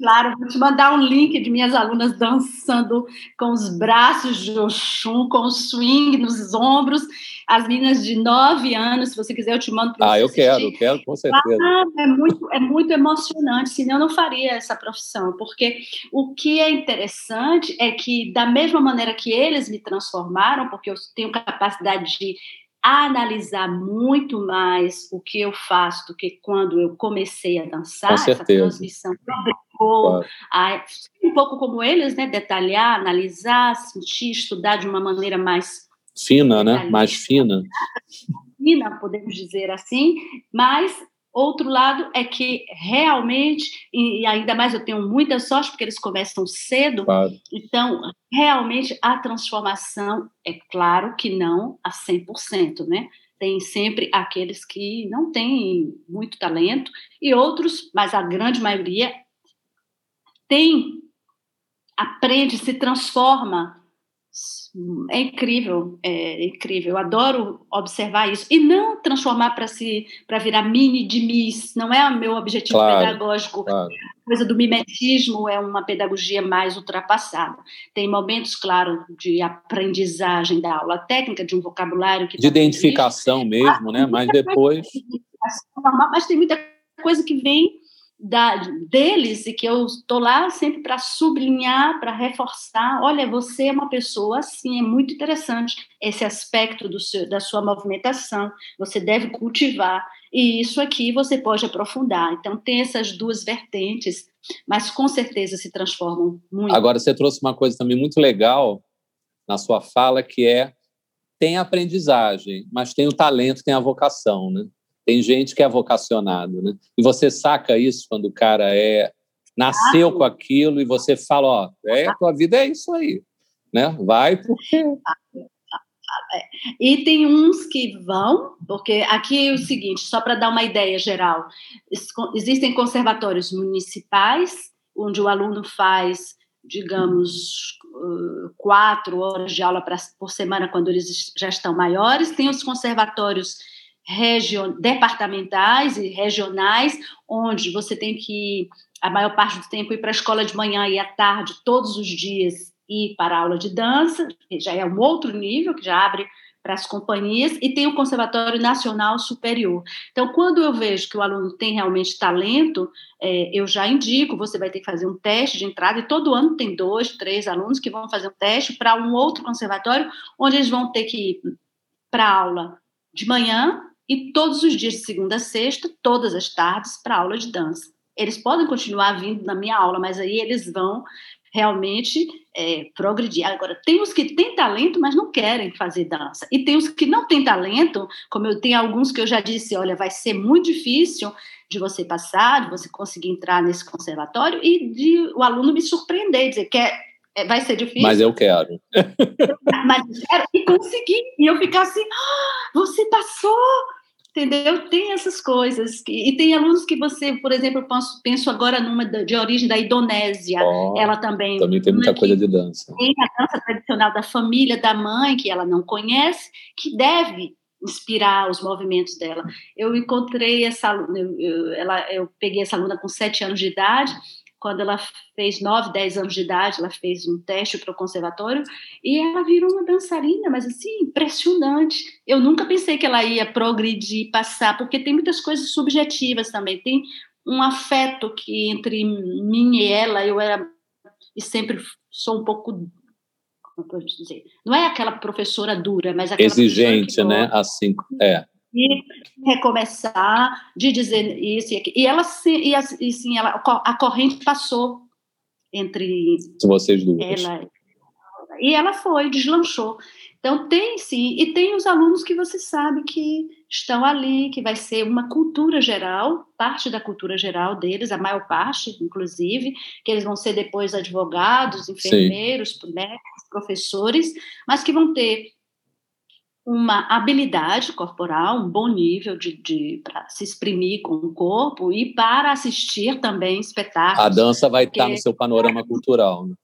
Claro, vou te mandar um link de minhas alunas dançando com os braços de Oxum, com o swing nos ombros. As meninas de 9 anos, se você quiser, eu te mando para Ah, eu quero, eu quero, com certeza. Ah, é, muito, é muito emocionante, senão eu não faria essa profissão, porque o que é interessante é que, da mesma maneira que eles me transformaram, porque eu tenho capacidade de analisar muito mais o que eu faço do que quando eu comecei a dançar, essa transmissão claro. a, um pouco como eles, né, detalhar, analisar, sentir, estudar de uma maneira mais fina, né, mais fina, fina, podemos dizer assim, mas Outro lado é que realmente, e ainda mais eu tenho muita sorte, porque eles começam cedo, claro. então, realmente a transformação, é claro que não a 100%, né? Tem sempre aqueles que não têm muito talento, e outros, mas a grande maioria, tem, aprende, se transforma é incrível, é incrível. Eu adoro observar isso e não transformar para si, para virar mini de miss. Não é o meu objetivo claro, pedagógico. Claro. A coisa do mimetismo é uma pedagogia mais ultrapassada. Tem momentos, claro, de aprendizagem da aula técnica, de um vocabulário que de tá identificação mesmo, né? Mas depois, mas tem muita coisa que vem da, deles e que eu estou lá sempre para sublinhar, para reforçar. Olha, você é uma pessoa assim, é muito interessante esse aspecto do seu, da sua movimentação. Você deve cultivar e isso aqui você pode aprofundar. Então tem essas duas vertentes, mas com certeza se transformam muito. Agora você trouxe uma coisa também muito legal na sua fala que é tem aprendizagem, mas tem o talento, tem a vocação, né? Tem gente que é vocacionado, né? E você saca isso quando o cara é nasceu ah, com aquilo e você fala, ó, é, a tua vida é isso aí, né? Vai porque e tem uns que vão, porque aqui é o seguinte, só para dar uma ideia geral, existem conservatórios municipais, onde o aluno faz, digamos, quatro horas de aula por semana quando eles já estão maiores, tem os conservatórios departamentais e regionais, onde você tem que, a maior parte do tempo, ir para a escola de manhã e à tarde, todos os dias, ir para a aula de dança, que já é um outro nível, que já abre para as companhias e tem o Conservatório Nacional Superior. Então, quando eu vejo que o aluno tem realmente talento, é, eu já indico, você vai ter que fazer um teste de entrada, e todo ano tem dois, três alunos que vão fazer um teste para um outro conservatório, onde eles vão ter que ir para aula de manhã e todos os dias de segunda a sexta, todas as tardes, para aula de dança. Eles podem continuar vindo na minha aula, mas aí eles vão realmente é, progredir. Agora, tem os que têm talento, mas não querem fazer dança. E tem os que não têm talento, como eu tenho alguns que eu já disse, olha, vai ser muito difícil de você passar, de você conseguir entrar nesse conservatório e de o aluno me surpreender, dizer que é, é vai ser difícil. Mas eu quero. mas eu quero e conseguir. E eu ficar assim, ah, você passou! Entendeu? Tem essas coisas. E tem alunos que você, por exemplo, penso, penso agora numa de origem da Indonésia. Oh, ela também. Também tem muita coisa de dança. Tem a dança tradicional da família, da mãe, que ela não conhece, que deve inspirar os movimentos dela. Eu encontrei essa aluna, eu, eu, ela, eu peguei essa aluna com sete anos de idade quando ela fez 9, 10 anos de idade, ela fez um teste para o conservatório e ela virou uma dançarina, mas assim, impressionante. Eu nunca pensei que ela ia progredir, passar, porque tem muitas coisas subjetivas também. Tem um afeto que entre mim e ela, eu era e sempre sou um pouco como eu dizer, não é aquela professora dura, mas aquela exigente, né? Assim, é de recomeçar, de dizer isso e aquilo. E ela, e, e sim, ela, a corrente passou entre vocês duas. Ela, e ela foi, deslanchou. Então, tem sim, e tem os alunos que você sabe que estão ali, que vai ser uma cultura geral, parte da cultura geral deles, a maior parte, inclusive, que eles vão ser depois advogados, enfermeiros, médicos, professores, mas que vão ter uma habilidade corporal, um bom nível de, de para se exprimir com o corpo e para assistir também espetáculos. A dança vai estar no seu panorama cultural. Né?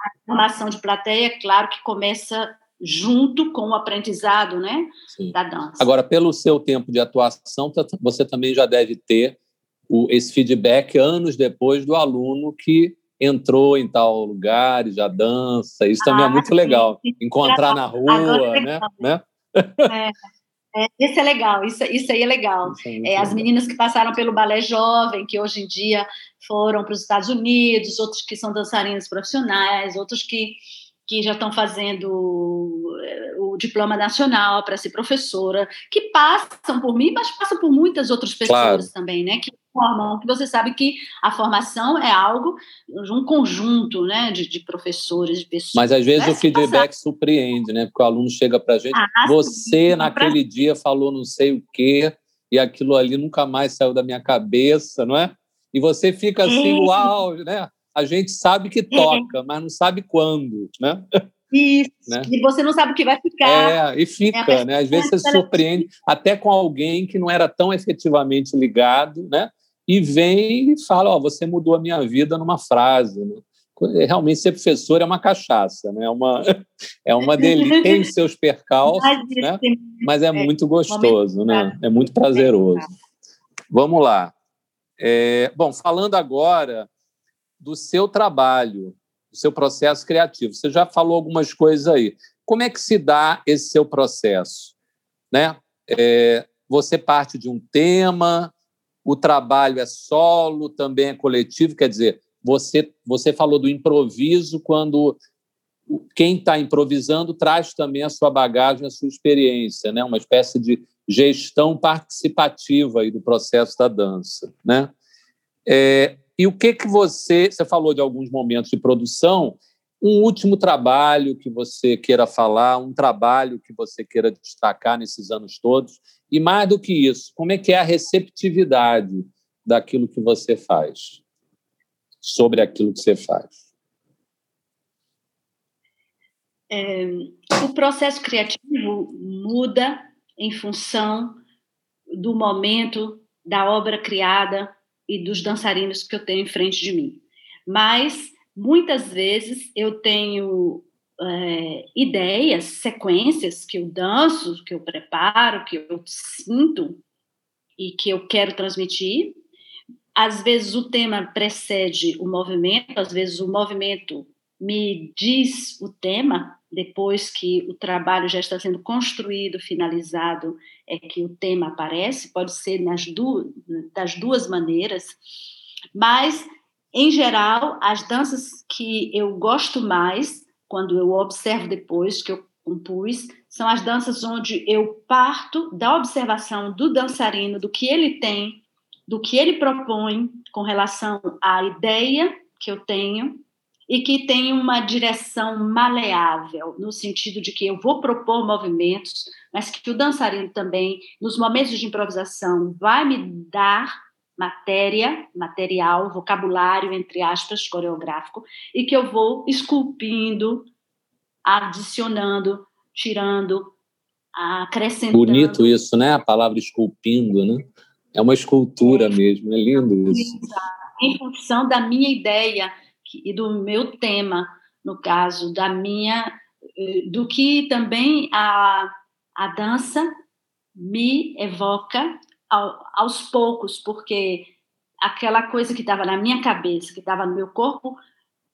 A formação de plateia, claro que começa junto com o aprendizado né, Sim. da dança. Agora, pelo seu tempo de atuação, você também já deve ter o, esse feedback anos depois do aluno que entrou em tal lugar e já dança. Isso ah, também é ah, muito sim, legal. Encontrar na rua, é né? né? É, é, esse é legal, isso, isso aí é legal. É, é as meninas que passaram pelo balé jovem, que hoje em dia foram para os Estados Unidos, outros que são dançarinas profissionais, outros que, que já estão fazendo o diploma nacional para ser professora, que passam por mim, mas passam por muitas outras pessoas claro. também, né? Que formam, que você sabe que a formação é algo, um conjunto né, de, de professores, de pessoas. Mas às vezes o feedback passar. surpreende, né? Porque o aluno chega para a gente, ah, você sim, naquele pra... dia falou não sei o quê, e aquilo ali nunca mais saiu da minha cabeça, não é? E você fica assim, é. uau, né? A gente sabe que toca, é. mas não sabe quando, né? Isso, né? e você não sabe o que vai ficar. É, e fica, é, né? Às vezes você se surpreende até com alguém que não era tão efetivamente ligado, né? E vem e fala: Ó, oh, você mudou a minha vida numa frase. Né? Realmente, ser professor é uma cachaça, né? é uma, é uma delícia, tem seus percalços, né? mas é, é muito gostoso, né? é muito prazeroso. Vamos lá. É, bom, falando agora do seu trabalho, do seu processo criativo, você já falou algumas coisas aí. Como é que se dá esse seu processo? Né? É, você parte de um tema, o trabalho é solo, também é coletivo, quer dizer, você, você falou do improviso quando quem está improvisando traz também a sua bagagem, a sua experiência, né? uma espécie de gestão participativa aí do processo da dança. Né? É, e o que, que você. Você falou de alguns momentos de produção, um último trabalho que você queira falar, um trabalho que você queira destacar nesses anos todos, e mais do que isso, como é que é a receptividade daquilo que você faz, sobre aquilo que você faz? É, o processo criativo muda em função do momento da obra criada e dos dançarinos que eu tenho em frente de mim. Mas muitas vezes eu tenho é, ideias, sequências que eu danço, que eu preparo, que eu sinto e que eu quero transmitir. Às vezes o tema precede o movimento, às vezes o movimento me diz o tema, depois que o trabalho já está sendo construído, finalizado, é que o tema aparece, pode ser nas du das duas maneiras, mas, em geral, as danças que eu gosto mais, quando eu observo depois que eu compus, são as danças onde eu parto da observação do dançarino, do que ele tem, do que ele propõe com relação à ideia que eu tenho e que tem uma direção maleável, no sentido de que eu vou propor movimentos, mas que o dançarino também, nos momentos de improvisação, vai me dar matéria, material, vocabulário, entre aspas, coreográfico, e que eu vou esculpindo, adicionando, tirando, acrescentando. Bonito isso, né? A palavra esculpindo, né? É uma escultura é, mesmo, é lindo isso. Em função da minha ideia e do meu tema, no caso da minha, eh, do que também a, a dança me evoca ao, aos poucos, porque aquela coisa que estava na minha cabeça, que estava no meu corpo,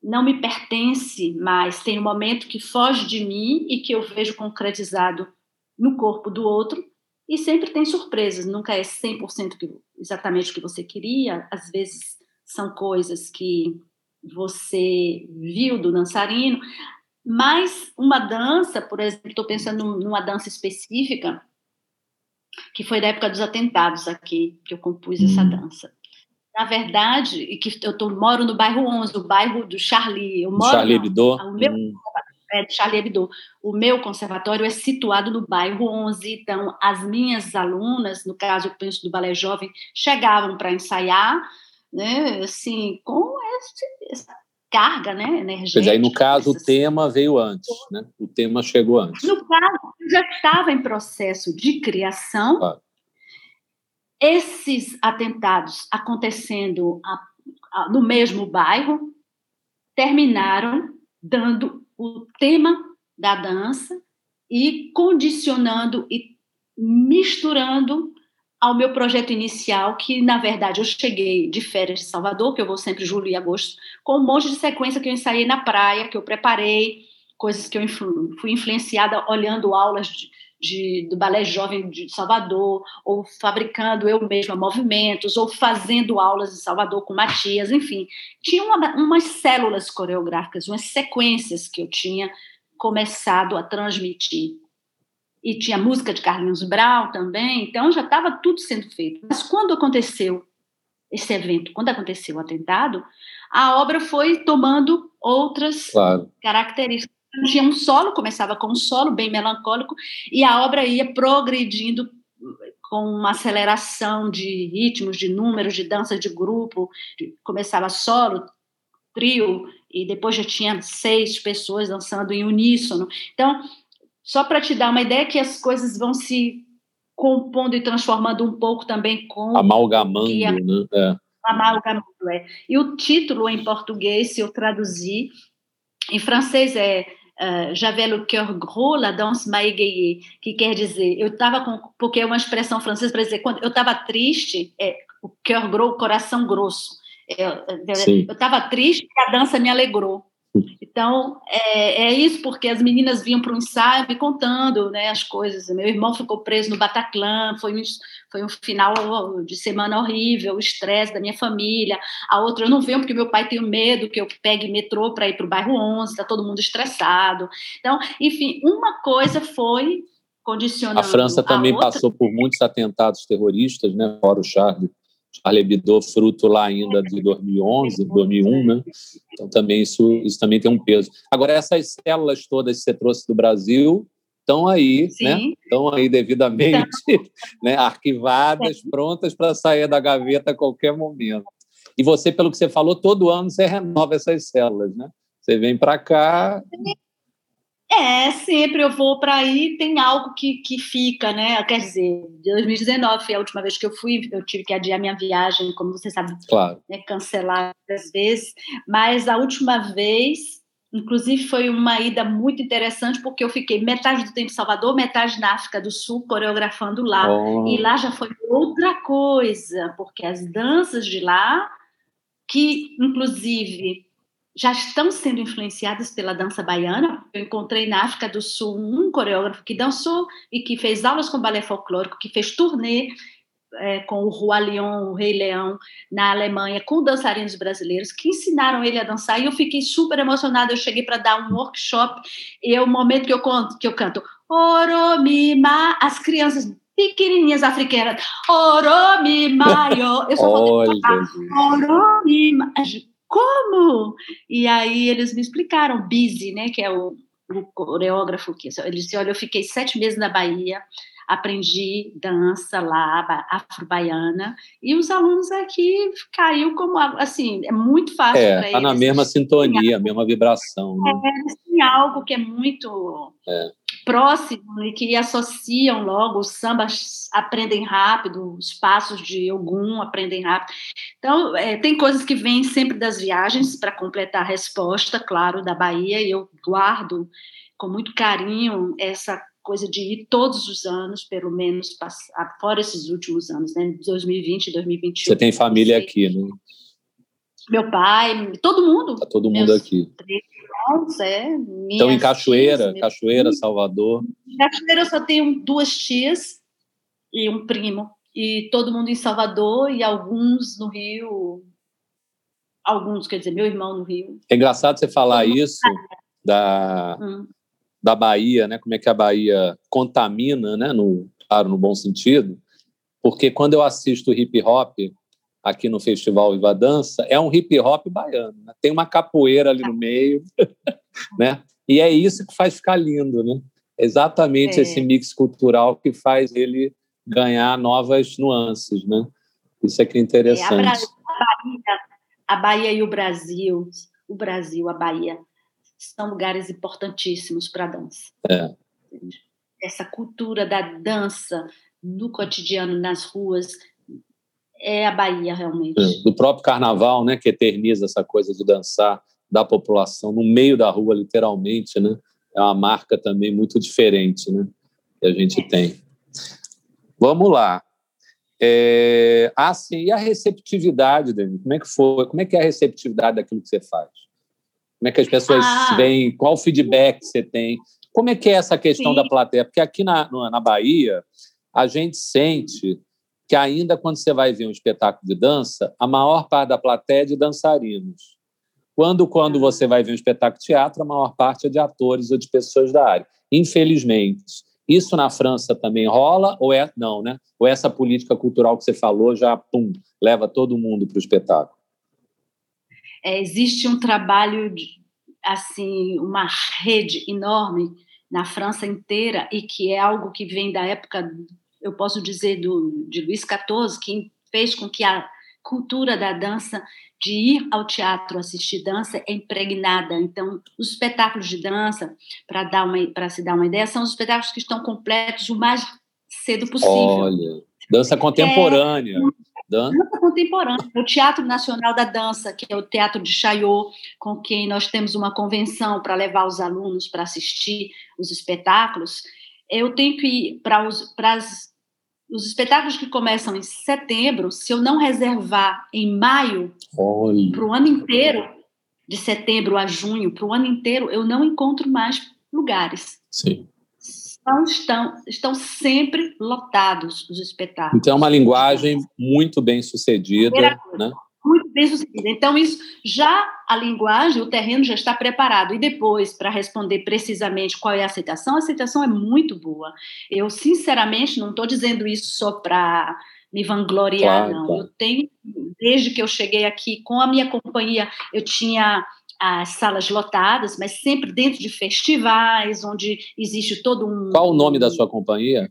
não me pertence mais. Tem um momento que foge de mim e que eu vejo concretizado no corpo do outro, e sempre tem surpresas, nunca é 100% exatamente o que você queria, às vezes são coisas que você viu do dançarino, mas uma dança, por exemplo, estou pensando numa dança específica, que foi da época dos atentados aqui, que eu compus essa hum. dança. Na verdade, e que eu tô, moro no bairro 11, o bairro do Charlie. Eu moro Charlie Hebdo? O meu, hum. é, Charlie Hebdo. O meu conservatório é situado no bairro 11, então as minhas alunas, no caso eu penso do balé jovem, chegavam para ensaiar, né, assim, com esse, essa carga, né, energética. Aí, no caso, o tema veio antes, né? O tema chegou antes. No caso, eu já estava em processo de criação. Claro. Esses atentados acontecendo a, a, no mesmo bairro terminaram dando o tema da dança e condicionando e misturando ao meu projeto inicial, que na verdade eu cheguei de férias de Salvador, que eu vou sempre julho e agosto, com um monte de sequência que eu ensaiei na praia, que eu preparei, coisas que eu influ, fui influenciada olhando aulas de, de, do Balé Jovem de Salvador, ou fabricando eu mesma movimentos, ou fazendo aulas em Salvador com Matias, enfim. Tinha uma, umas células coreográficas, umas sequências que eu tinha começado a transmitir e tinha música de Carlinhos Brau também, então já estava tudo sendo feito. Mas quando aconteceu esse evento, quando aconteceu o atentado, a obra foi tomando outras claro. características. Tinha um solo, começava com um solo bem melancólico, e a obra ia progredindo com uma aceleração de ritmos, de números, de dança de grupo. Começava solo, trio, e depois já tinha seis pessoas dançando em uníssono. Então, só para te dar uma ideia que as coisas vão se compondo e transformando um pouco também com... Amalgamando, a, né? É. Amalgamando, é. E o título em português, se eu traduzir, em francês é uh, J'avais le cœur gros, la danse m'a égayé, que quer dizer, eu estava com... Porque é uma expressão francesa para dizer, quando eu estava triste, é o cœur gros, coração grosso. Eu estava triste e a dança me alegrou. Então, é, é, isso, porque as meninas vinham para o ensaio me contando né, as coisas. Meu irmão ficou preso no Bataclan, foi um, foi um final de semana horrível, o estresse da minha família. A outra, eu não venho porque meu pai tem medo que eu pegue metrô para ir para o bairro 11, está todo mundo estressado. Então, enfim, uma coisa foi condicionando. A França também passou por muitos atentados terroristas, né, fora o Charlie Charlie Hebdo, fruto lá ainda de 2011, 2001, né? Então também isso, isso também tem um peso. Agora essas células todas que você trouxe do Brasil estão aí, Sim. né? Estão aí devidamente, então... né? Arquivadas, prontas para sair da gaveta a qualquer momento. E você, pelo que você falou, todo ano você renova essas células, né? Você vem para cá é, sempre eu vou para aí, tem algo que, que fica, né? Quer dizer, 2019 foi a última vez que eu fui, eu tive que adiar minha viagem, como você sabe, claro. né, cancelar várias vezes, mas a última vez, inclusive, foi uma ida muito interessante, porque eu fiquei metade do tempo em Salvador, metade na África do Sul, coreografando lá. Oh. E lá já foi outra coisa, porque as danças de lá, que inclusive já estão sendo influenciadas pela dança baiana. Eu encontrei na África do Sul um coreógrafo que dançou e que fez aulas com balé folclórico, que fez turnê é, com o Roi Leão, o Rei Leão, na Alemanha, com dançarinos brasileiros que ensinaram ele a dançar. E eu fiquei super emocionada. Eu cheguei para dar um workshop e é o momento que eu, conto, que eu canto Oromima, as crianças pequenininhas africanas, Oromimayo. Eu só Olha, Oromima como? E aí eles me explicaram, Busy, né, que é o, o coreógrafo que ele disse, olha, eu fiquei sete meses na Bahia, aprendi dança lá, afro-baiana, e os alunos aqui caiu como, assim, é muito fácil é, para tá eles. na mesma sintonia, a mesma vibração. Né? É, tem algo que é muito é. próximo e que associam logo, os sambas aprendem rápido, os passos de Ogum aprendem rápido. Então, é, tem coisas que vêm sempre das viagens para completar a resposta, claro, da Bahia, e eu guardo com muito carinho essa coisa de ir todos os anos, pelo menos, fora esses últimos anos, né, 2020 e 2021. Você tem família aqui, né? Meu pai, todo mundo. Tá todo mundo aqui. Irmãos, é, então, em Cachoeira, tias, Cachoeira, Salvador. Em Cachoeira eu só tenho duas tias e um primo. E todo mundo em Salvador e alguns no Rio. Alguns, quer dizer, meu irmão no Rio. É engraçado você falar isso da, hum da Bahia, né? Como é que a Bahia contamina, né? No, claro, no bom sentido, porque quando eu assisto hip hop aqui no Festival Viva Dança, é um hip hop baiano. Né? Tem uma capoeira ali no meio, né? E é isso que faz ficar lindo, né? Exatamente é. esse mix cultural que faz ele ganhar novas nuances, né? Isso é que é interessante. É, a, Bahia, a Bahia e o Brasil, o Brasil, a Bahia, são lugares importantíssimos para a dança. É. Essa cultura da dança no cotidiano, nas ruas, é a Bahia, realmente. É. Do próprio carnaval, né, que eterniza essa coisa de dançar da população no meio da rua, literalmente, né? É uma marca também muito diferente, né? Que a gente é. tem. Vamos lá. É... Ah, sim, e a receptividade, Dani? Como é que foi? Como é que é a receptividade daquilo que você faz? Como é que as pessoas ah. veem? Qual feedback você tem? Como é que é essa questão Sim. da plateia? Porque aqui na, na Bahia, a gente sente que ainda quando você vai ver um espetáculo de dança, a maior parte da plateia é de dançarinos. Quando, quando você vai ver um espetáculo de teatro, a maior parte é de atores ou de pessoas da área. Infelizmente. Isso na França também rola ou é não, né? Ou essa política cultural que você falou já pum, leva todo mundo para o espetáculo? É, existe um trabalho, de, assim, uma rede enorme na França inteira e que é algo que vem da época, eu posso dizer, do, de Luís XIV, que fez com que a cultura da dança de ir ao teatro assistir dança é impregnada. Então, os espetáculos de dança, para dar uma para se dar uma ideia, são os espetáculos que estão completos o mais cedo possível. Olha, dança contemporânea. É, dança. dança contemporânea. O Teatro Nacional da Dança, que é o Teatro de Chaillot, com quem nós temos uma convenção para levar os alunos para assistir os espetáculos, eu tenho que ir para os, para as, os espetáculos que começam em setembro, se eu não reservar em maio, para o ano inteiro, de setembro a junho, para o ano inteiro, eu não encontro mais lugares. Sim não estão, estão sempre lotados os espetáculos. Então, é uma linguagem muito bem sucedida. Né? Muito bem sucedida. Então, isso já a linguagem, o terreno já está preparado. E depois, para responder precisamente qual é a aceitação, a aceitação é muito boa. Eu, sinceramente, não estou dizendo isso só para me vangloriar, claro, não. Claro. Eu tenho, desde que eu cheguei aqui com a minha companhia, eu tinha as salas lotadas, mas sempre dentro de festivais, onde existe todo um. Qual o nome da sua companhia?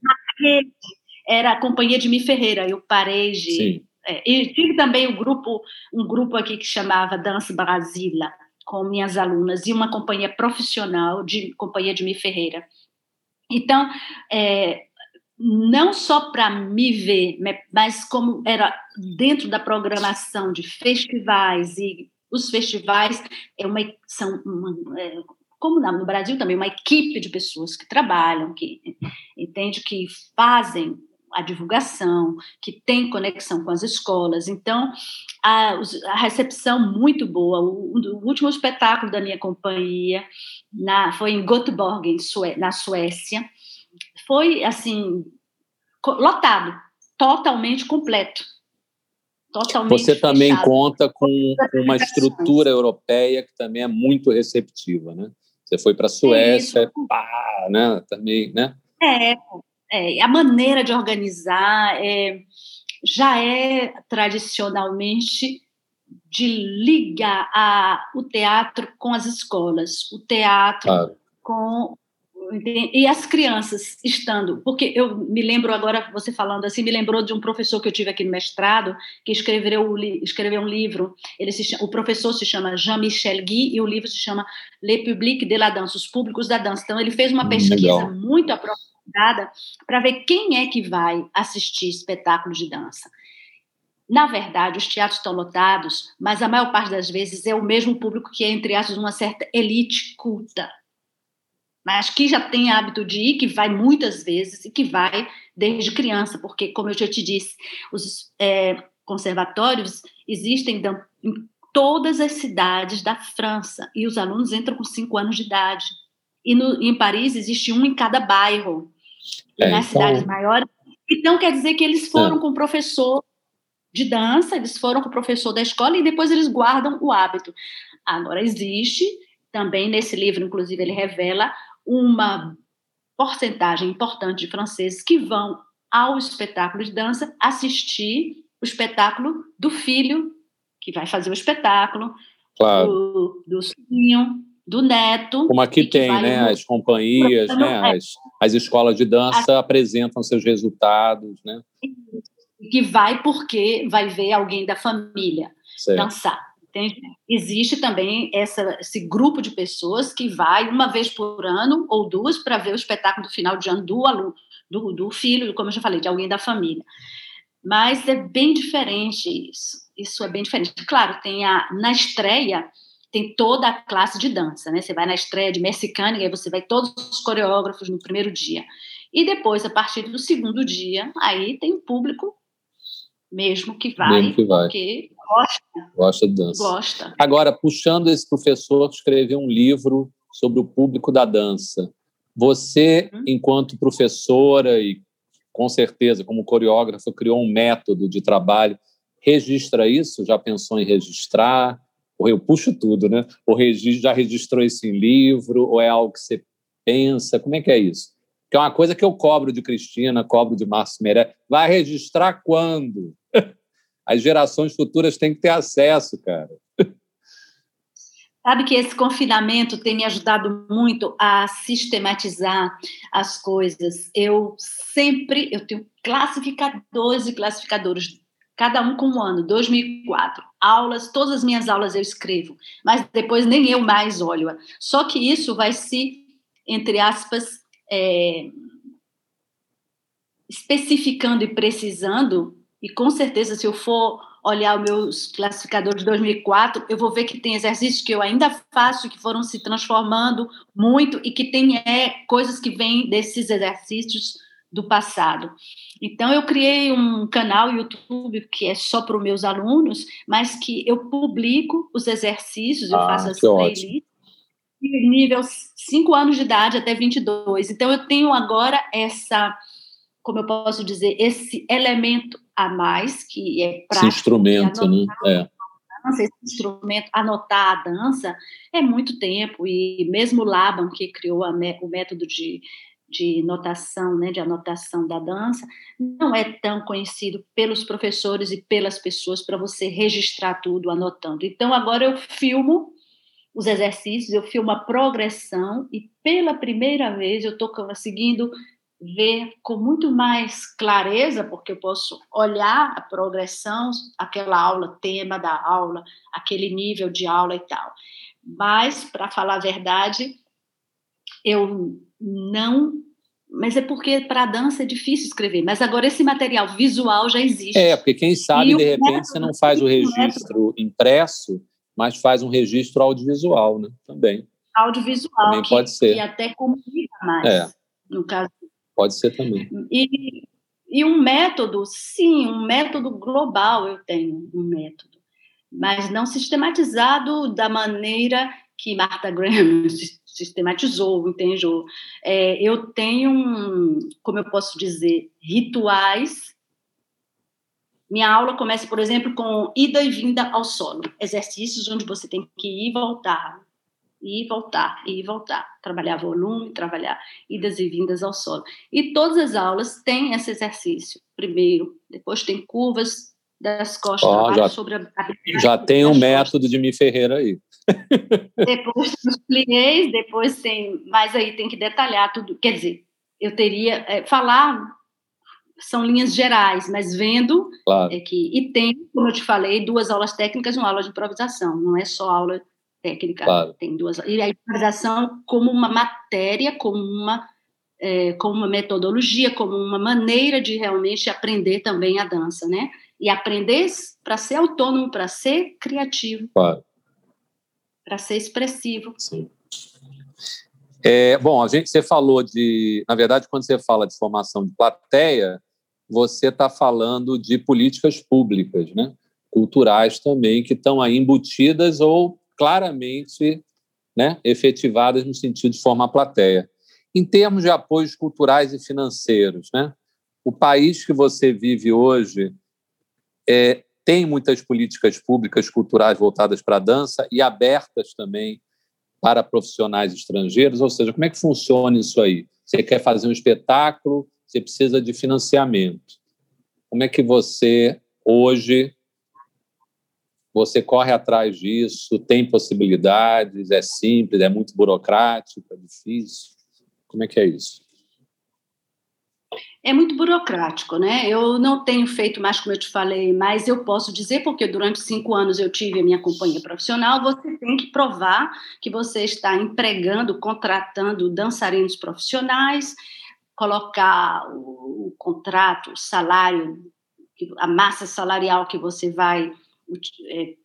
Era a Companhia de Mi Ferreira. Eu parei de. Sim. É, e tive também um grupo, um grupo aqui que chamava Dança Brasília, com minhas alunas, e uma companhia profissional de Companhia de Mi Ferreira. Então, é, não só para me ver, mas como era dentro da programação de festivais e os festivais é uma, são uma, é, como no Brasil também, uma equipe de pessoas que trabalham, que entende que fazem a divulgação, que tem conexão com as escolas. Então, a, a recepção muito boa. O, o, último espetáculo da minha companhia na, foi em Göteborg, Sué, na Suécia. Foi, assim, lotado, totalmente completo. Totalmente Você também fechado. conta com uma estrutura europeia que também é muito receptiva, né? Você foi para a Suécia, pá, né? Também, né? É, é, a maneira de organizar é, já é tradicionalmente de ligar a, o teatro com as escolas, o teatro claro. com e as crianças estando, porque eu me lembro agora você falando assim, me lembrou de um professor que eu tive aqui no mestrado que escreveu escreveu um livro. Ele se, o professor se chama Jean-Michel Guy e o livro se chama Le Public de la Danse, os públicos da dança. Então ele fez uma hum, pesquisa Legal. muito aprofundada para ver quem é que vai assistir espetáculos de dança. Na verdade, os teatros estão lotados, mas a maior parte das vezes é o mesmo público que é, entre aspas, uma certa elite culta mas que já tem hábito de ir, que vai muitas vezes e que vai desde criança, porque, como eu já te disse, os é, conservatórios existem em todas as cidades da França e os alunos entram com cinco anos de idade. E no, em Paris existe um em cada bairro. É, nas então... cidades maiores. Então, quer dizer que eles foram é. com o professor de dança, eles foram com o professor da escola e depois eles guardam o hábito. Agora, existe também nesse livro, inclusive, ele revela uma porcentagem importante de franceses que vão ao espetáculo de dança assistir o espetáculo do filho que vai fazer o espetáculo, claro. do, do sobrinho, do neto. Como aqui tem, né? No... As companhias, né? As, as escolas de dança apresentam seus resultados, né? Que vai porque vai ver alguém da família certo. dançar. Entende? Existe também essa, esse grupo de pessoas que vai uma vez por ano ou duas para ver o espetáculo do final de ano do aluno, do, do filho, como eu já falei, de alguém da família. Mas é bem diferente isso. Isso é bem diferente. Claro, tem a na estreia tem toda a classe de dança, né? Você vai na estreia de Mexicana e aí você vai todos os coreógrafos no primeiro dia. E depois, a partir do segundo dia, aí tem o público mesmo que vai, mesmo que vai. porque gosta. Gosta de dança. Gosta. Agora, puxando esse professor que escreveu um livro sobre o público da dança, você, uhum. enquanto professora e com certeza como coreógrafa, criou um método de trabalho, registra isso? Já pensou em registrar? Ou eu puxo tudo, né? Ou já registrou isso em livro? Ou é algo que você pensa? Como é que é isso? Que é uma coisa que eu cobro de Cristina, cobro de Márcio Meirelles. Vai registrar quando? As gerações futuras têm que ter acesso, cara. Sabe que esse confinamento tem me ajudado muito a sistematizar as coisas. Eu sempre, eu tenho classificadores e classificadores, cada um com um ano, 2004. Aulas, todas as minhas aulas eu escrevo, mas depois nem eu mais olho. Só que isso vai se, entre aspas, é, especificando e precisando e com certeza, se eu for olhar os meus classificadores de 2004, eu vou ver que tem exercícios que eu ainda faço, que foram se transformando muito e que tem é, coisas que vêm desses exercícios do passado. Então, eu criei um canal YouTube que é só para os meus alunos, mas que eu publico os exercícios, eu ah, faço as playlists, nível 5 anos de idade até 22. Então, eu tenho agora essa como eu posso dizer, esse elemento a mais, que é prático. Esse instrumento, né? É. Dança, esse instrumento, anotar a dança, é muito tempo, e mesmo o Laban, que criou o método de, de notação, né, de anotação da dança, não é tão conhecido pelos professores e pelas pessoas para você registrar tudo anotando. Então, agora eu filmo os exercícios, eu filmo a progressão e pela primeira vez eu estou conseguindo ver com muito mais clareza, porque eu posso olhar a progressão, aquela aula, tema da aula, aquele nível de aula e tal. Mas, para falar a verdade, eu não. Mas é porque para a dança é difícil escrever. Mas agora esse material visual já existe. É, porque quem sabe, e de repente, você não faz o registro impresso, mas faz um registro audiovisual, né? Também. Audiovisual. Também que, pode ser. E até comunica mais. É. No caso Pode ser também. E, E um método, sim, um método global eu tenho, um método, mas não sistematizado da maneira que Martha Graham sistematizou, entendeu? É, eu tenho, um, como eu posso dizer, rituais. Minha aula começa, por exemplo, com ida e vinda ao solo, exercícios onde você tem que ir e voltar, e voltar, e voltar, trabalhar volume, trabalhar idas e vindas ao solo. E todas as aulas têm esse exercício. Primeiro, depois tem curvas das costas, oh, já, sobre a Já tem um método de Mi Ferreira aí. depois os pliés, depois tem, mas aí tem que detalhar tudo. Quer dizer, eu teria é, falar são linhas gerais, mas vendo claro. é que e tem, como eu te falei, duas aulas técnicas, uma aula de improvisação, não é só aula técnica, claro. tem duas e a improvisação como uma matéria, como uma é, como uma metodologia, como uma maneira de realmente aprender também a dança, né? E aprender para ser autônomo, para ser criativo. Claro para ser expressivo. Sim. É, bom, a gente, você falou de, na verdade, quando você fala de formação de plateia, você está falando de políticas públicas, né? culturais também, que estão aí embutidas ou claramente né, efetivadas no sentido de formar plateia. Em termos de apoios culturais e financeiros, né, o país que você vive hoje é, tem muitas políticas públicas culturais voltadas para a dança e abertas também para profissionais estrangeiros, ou seja, como é que funciona isso aí? Você quer fazer um espetáculo, você precisa de financiamento. Como é que você hoje você corre atrás disso? Tem possibilidades? É simples? É muito burocrático? É difícil? Como é que é isso? é muito burocrático, né? Eu não tenho feito mais, como eu te falei, mas eu posso dizer, porque durante cinco anos eu tive a minha companhia profissional, você tem que provar que você está empregando, contratando dançarinos profissionais, colocar o, o contrato, o salário, a massa salarial que você vai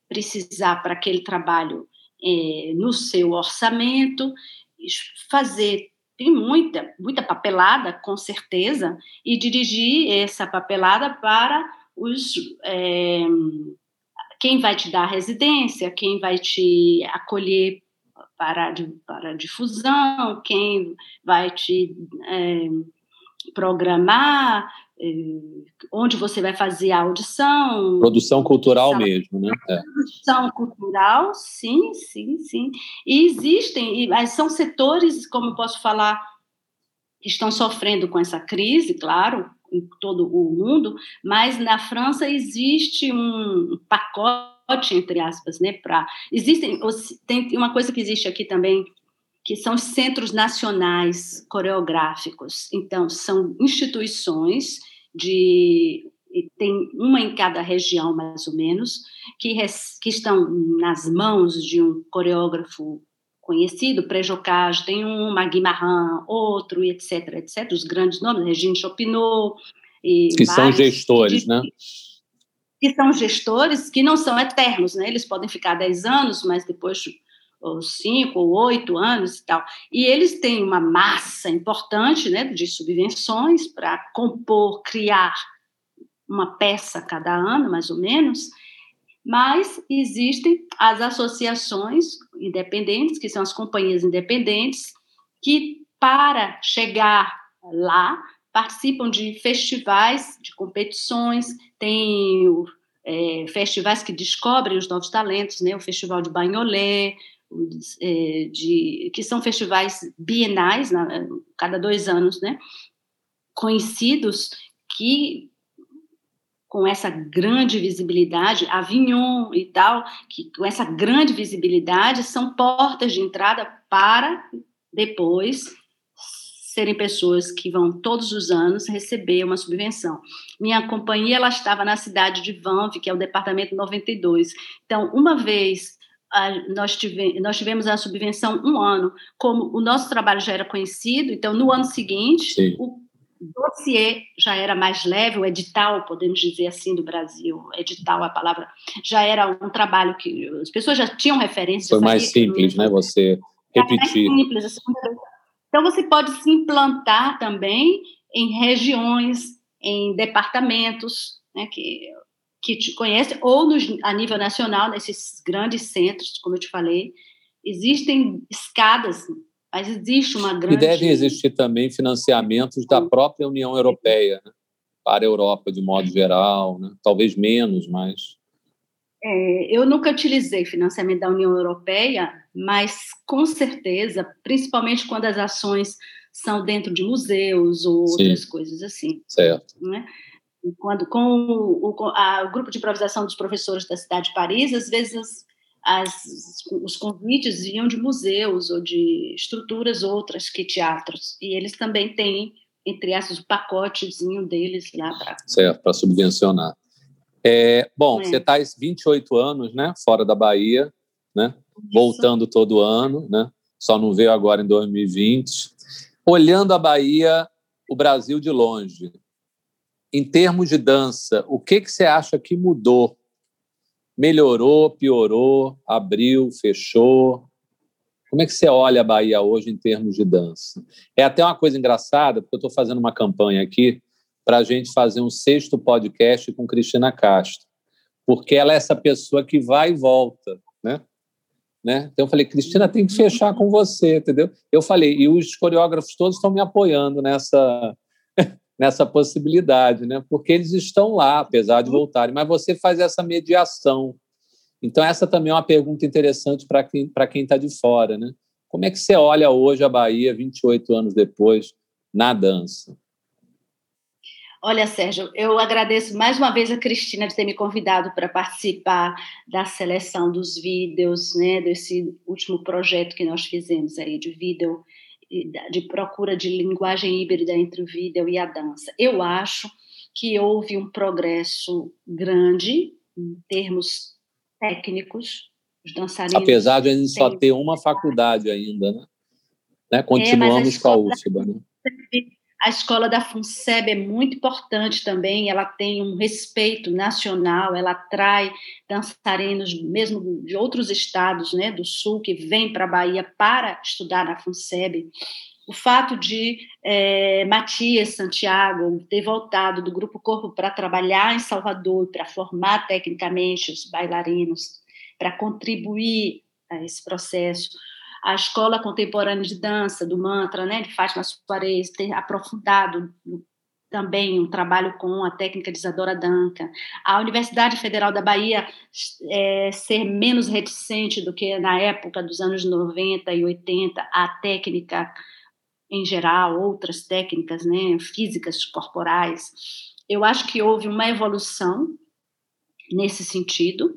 precisar para aquele trabalho é, no seu orçamento, fazer tem muita, muita papelada, com certeza, e dirigir essa papelada para os. É, quem vai te dar residência, quem vai te acolher para, para difusão, quem vai te é, programar, é, onde você vai fazer a audição. Produção cultural mesmo, né? É. Produção cultural, sim, sim, sim. E existem, e são setores, como posso falar, que estão sofrendo com essa crise, claro, em todo o mundo, mas na França existe um pacote, entre aspas, né, para... Existem, tem uma coisa que existe aqui também, que são os centros nacionais coreográficos. Então, são instituições de tem uma em cada região mais ou menos que, res, que estão nas mãos de um coreógrafo conhecido, Prejocage tem um, Magui Marran, outro, etc, etc, os grandes nomes, Regine Chopinot. E que são gestores, de, né? Que são gestores que não são eternos, né? Eles podem ficar 10 anos, mas depois ou cinco ou oito anos e tal. E eles têm uma massa importante né, de subvenções para compor, criar uma peça cada ano, mais ou menos, mas existem as associações independentes, que são as companhias independentes, que para chegar lá participam de festivais, de competições, tem é, festivais que descobrem os novos talentos, né? o Festival de Bagnolet, é, de, que são festivais bienais, na, cada dois anos, né? conhecidos que com essa grande visibilidade, Avignon e tal, que com essa grande visibilidade são portas de entrada para depois serem pessoas que vão todos os anos receber uma subvenção. Minha companhia ela estava na cidade de Vanves, que é o departamento 92. Então, uma vez nós, tive, nós tivemos a subvenção um ano, como o nosso trabalho já era conhecido, então no ano seguinte Sim. o dossiê já era mais leve, o edital, podemos dizer assim, do Brasil, edital, a palavra, já era um trabalho que as pessoas já tinham referência. Foi mais simples, né, você repetir. Mais simples, assim, então você pode se implantar também em regiões em departamentos, né, que, que te conhecem, ou nos, a nível nacional, nesses grandes centros, como eu te falei, existem escadas, mas existe uma grande... E devem existir também financiamentos da própria União Europeia, né? para a Europa de modo geral, né? talvez menos, mas... É, eu nunca utilizei financiamento da União Europeia, mas com certeza, principalmente quando as ações são dentro de museus ou Sim. outras coisas assim. Certo. Né? Quando com o, a, o, grupo de improvisação dos professores da cidade de Paris, às vezes as, os convites vinham de museus ou de estruturas outras que teatros. E eles também têm, entre essas, o pacotezinho deles lá para. Certo, para subvencionar. É, bom, é. você está há 28 anos né, fora da Bahia, né, voltando todo ano, né, só não veio agora em 2020 olhando a Bahia, o Brasil de longe, em termos de dança, o que, que você acha que mudou? Melhorou, piorou, abriu, fechou? Como é que você olha a Bahia hoje em termos de dança? É até uma coisa engraçada, porque eu estou fazendo uma campanha aqui para a gente fazer um sexto podcast com Cristina Castro, porque ela é essa pessoa que vai e volta, né? Né? Então eu falei, Cristina, tem que fechar com você, entendeu? Eu falei, e os coreógrafos todos estão me apoiando nessa nessa possibilidade, né? Porque eles estão lá, apesar de voltarem, mas você faz essa mediação. Então essa também é uma pergunta interessante para quem para quem está de fora, né? Como é que você olha hoje a Bahia, 28 anos depois, na dança? Olha, Sérgio, eu agradeço mais uma vez a Cristina de ter me convidado para participar da seleção dos vídeos, né, desse último projeto que nós fizemos aí de vídeo, de procura de linguagem híbrida entre o vídeo e a dança. Eu acho que houve um progresso grande em termos técnicos, os dançarinos. Apesar de a gente só ter uma faculdade ainda, né? né? Continuamos é, com a UFBA, né? A escola da FUNSEB é muito importante também, ela tem um respeito nacional, ela atrai dançarinos mesmo de outros estados né, do Sul que vêm para a Bahia para estudar na FUNSEB. O fato de é, Matias Santiago ter voltado do Grupo Corpo para trabalhar em Salvador, para formar tecnicamente os bailarinos, para contribuir a esse processo, a Escola Contemporânea de Dança do Mantra, né, de Fátima Soares, ter aprofundado também um trabalho com a técnica de Isadora Danca. A Universidade Federal da Bahia é, ser menos reticente do que na época dos anos 90 e 80 a técnica em geral, outras técnicas né, físicas corporais. Eu acho que houve uma evolução nesse sentido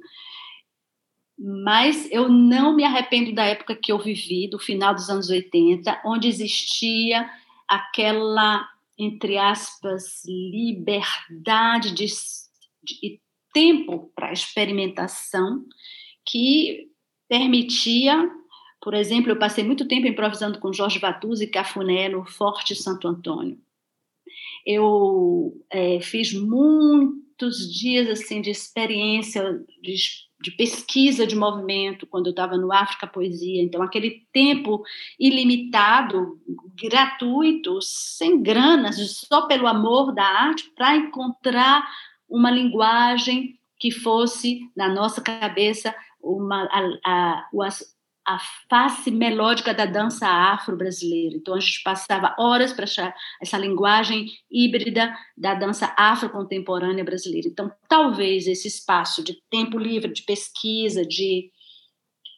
mas eu não me arrependo da época que eu vivi, do final dos anos 80, onde existia aquela, entre aspas, liberdade de, de tempo para experimentação que permitia, por exemplo, eu passei muito tempo improvisando com Jorge Vatuzzi e Cafuné no Forte Santo Antônio. Eu é, fiz muitos dias assim de experiência, de de pesquisa de movimento quando eu estava no África Poesia. Então, aquele tempo ilimitado, gratuito, sem granas, só pelo amor da arte, para encontrar uma linguagem que fosse, na nossa cabeça, uma, a, a, a face melódica da dança afro-brasileira. Então, a gente passava horas para achar essa linguagem híbrida da dança afro-contemporânea brasileira. Então, talvez esse espaço de tempo livre, de pesquisa, de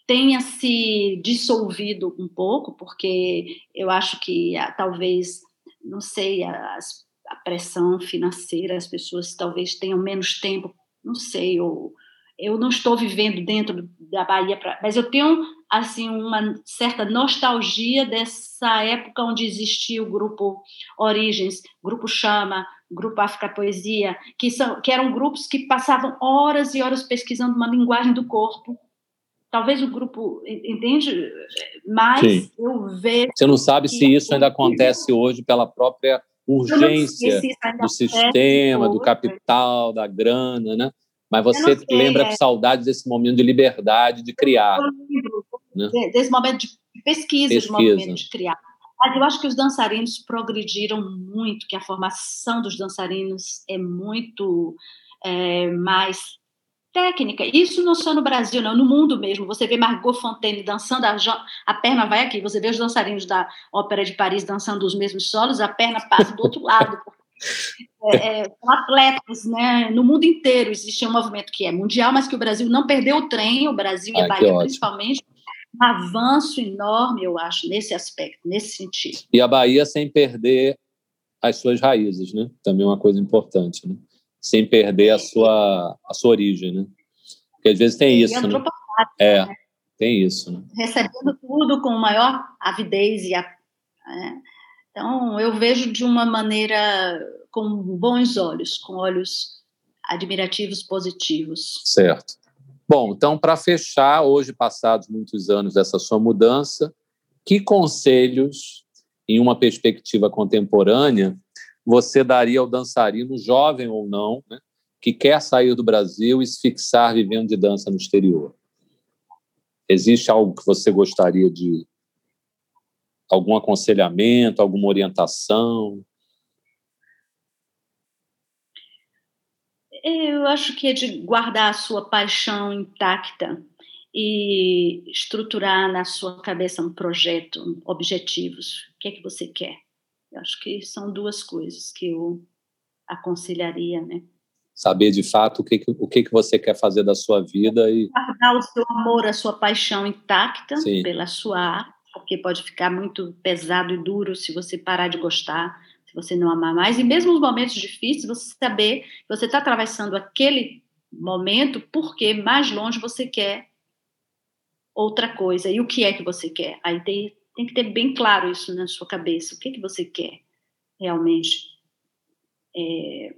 tenha se dissolvido um pouco, porque eu acho que ah, talvez, não sei, a, a pressão financeira, as pessoas talvez tenham menos tempo, não sei, ou eu não estou vivendo dentro da Bahia, pra, mas eu tenho assim uma certa nostalgia dessa época onde existia o grupo Origens, grupo Chama, grupo África Poesia, que são que eram grupos que passavam horas e horas pesquisando uma linguagem do corpo. Talvez o grupo entende, mas Sim. eu vejo. Você não sabe se isso ainda acontece hoje pela própria urgência do sistema, do capital, da grana, né? Mas você sei, lembra é... com saudade desse momento de liberdade de criar. Né? Desse momento de pesquisa, pesquisa, de movimento de criar. Mas eu acho que os dançarinos progrediram muito, que a formação dos dançarinos é muito é, mais técnica. Isso não só no Brasil, não, no mundo mesmo. Você vê Margot Fontaine dançando, a, a, perna vai aqui. Você vê os dançarinos da Ópera de Paris dançando os mesmos solos, a perna passa do outro lado. É, é, são atletas, né? No mundo inteiro existe um movimento que é mundial, mas que o Brasil não perdeu o trem, o Brasil e a ah, Bahia principalmente, um avanço enorme, eu acho, nesse aspecto, nesse sentido. E a Bahia sem perder as suas raízes, né? Também é uma coisa importante, né? sem perder a sua, a sua origem, né? Porque às vezes tem isso, né? É, né? tem isso, né? Recebendo tudo com maior avidez e a, é. Então eu vejo de uma maneira com bons olhos, com olhos admirativos, positivos. Certo. Bom, então para fechar, hoje passados muitos anos dessa sua mudança, que conselhos em uma perspectiva contemporânea você daria ao dançarino, jovem ou não, né, que quer sair do Brasil e se fixar vivendo de dança no exterior? Existe algo que você gostaria de. Algum aconselhamento, alguma orientação? Eu acho que é de guardar a sua paixão intacta e estruturar na sua cabeça um projeto, objetivos. O que é que você quer? Eu acho que são duas coisas que eu aconselharia, né? Saber de fato o que, o que, que você quer fazer da sua vida e. Guardar o seu amor, a sua paixão intacta Sim. pela sua arte, porque pode ficar muito pesado e duro se você parar de gostar, se você não amar mais. E mesmo nos momentos difíceis, você saber que você está atravessando aquele momento porque mais longe você quer outra coisa. E o que é que você quer? Aí tem, tem que ter bem claro isso na sua cabeça. O que, que você quer realmente? É,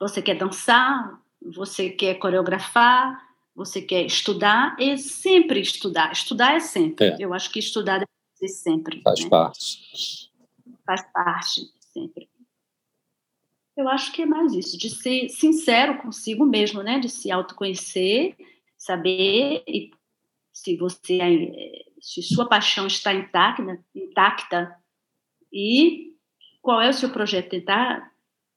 você quer dançar? Você quer coreografar? Você quer estudar? É sempre estudar. Estudar é sempre. É. Eu acho que estudar deve ser sempre. Faz né? parte. Faz parte, sempre. Eu acho que é mais isso, de ser sincero consigo mesmo, né? De se autoconhecer, saber e se você se sua paixão está intacta, intacta e qual é o seu projeto tentar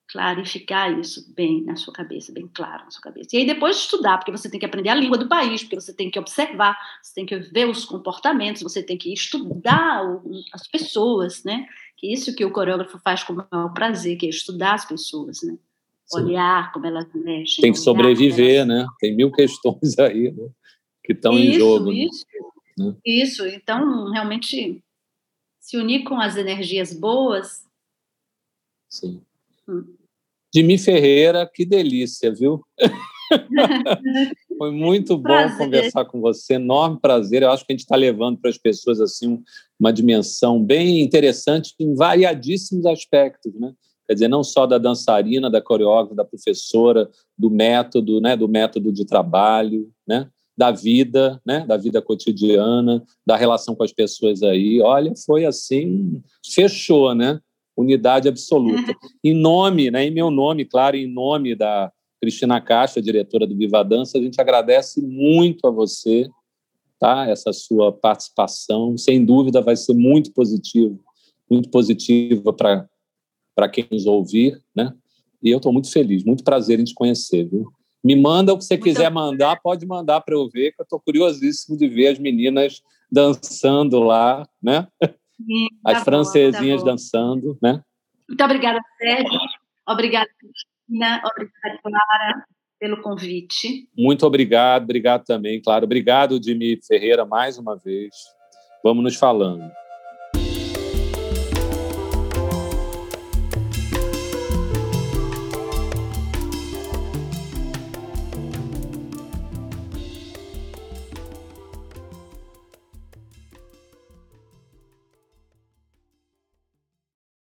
clarificar isso bem na sua cabeça, bem claro na sua cabeça. E aí depois estudar, porque você tem que aprender a língua do país, porque você tem que observar, você tem que ver os comportamentos, você tem que estudar as pessoas, né? Que isso que o coreógrafo faz com o maior prazer, que é estudar as pessoas, né? Sim. Olhar como elas mexem. Tem que sobreviver, elas... né? Tem mil questões aí, né? que estão em jogo. Né? Isso, né? isso. Então, realmente, se unir com as energias boas. Sim. Hum. Dimi Ferreira, que delícia, viu? Foi muito bom prazer. conversar com você, enorme prazer. Eu acho que a gente está levando para as pessoas assim uma dimensão bem interessante em variadíssimos aspectos, né? Quer dizer, não só da dançarina, da coreógrafa, da professora, do método, né? Do método de trabalho, né? da vida, né, da vida cotidiana, da relação com as pessoas aí. Olha, foi assim, fechou, né? Unidade absoluta. Em nome, né, em meu nome, claro, em nome da Cristina Caixa, diretora do Viva Dança, a gente agradece muito a você, tá? Essa sua participação, sem dúvida vai ser muito positivo, muito positiva para para quem nos ouvir, né? E eu estou muito feliz, muito prazer em te conhecer, viu? Me manda o que você Muito quiser mandar, pode mandar para eu ver, que eu estou curiosíssimo de ver as meninas dançando lá, né? Sim, tá as bom, francesinhas tá dançando, né? Muito obrigada, Sérgio. Obrigada, Cristina. Obrigada, Clara, pelo convite. Muito obrigado, obrigado também, claro. Obrigado, Jimmy Ferreira, mais uma vez. Vamos nos falando.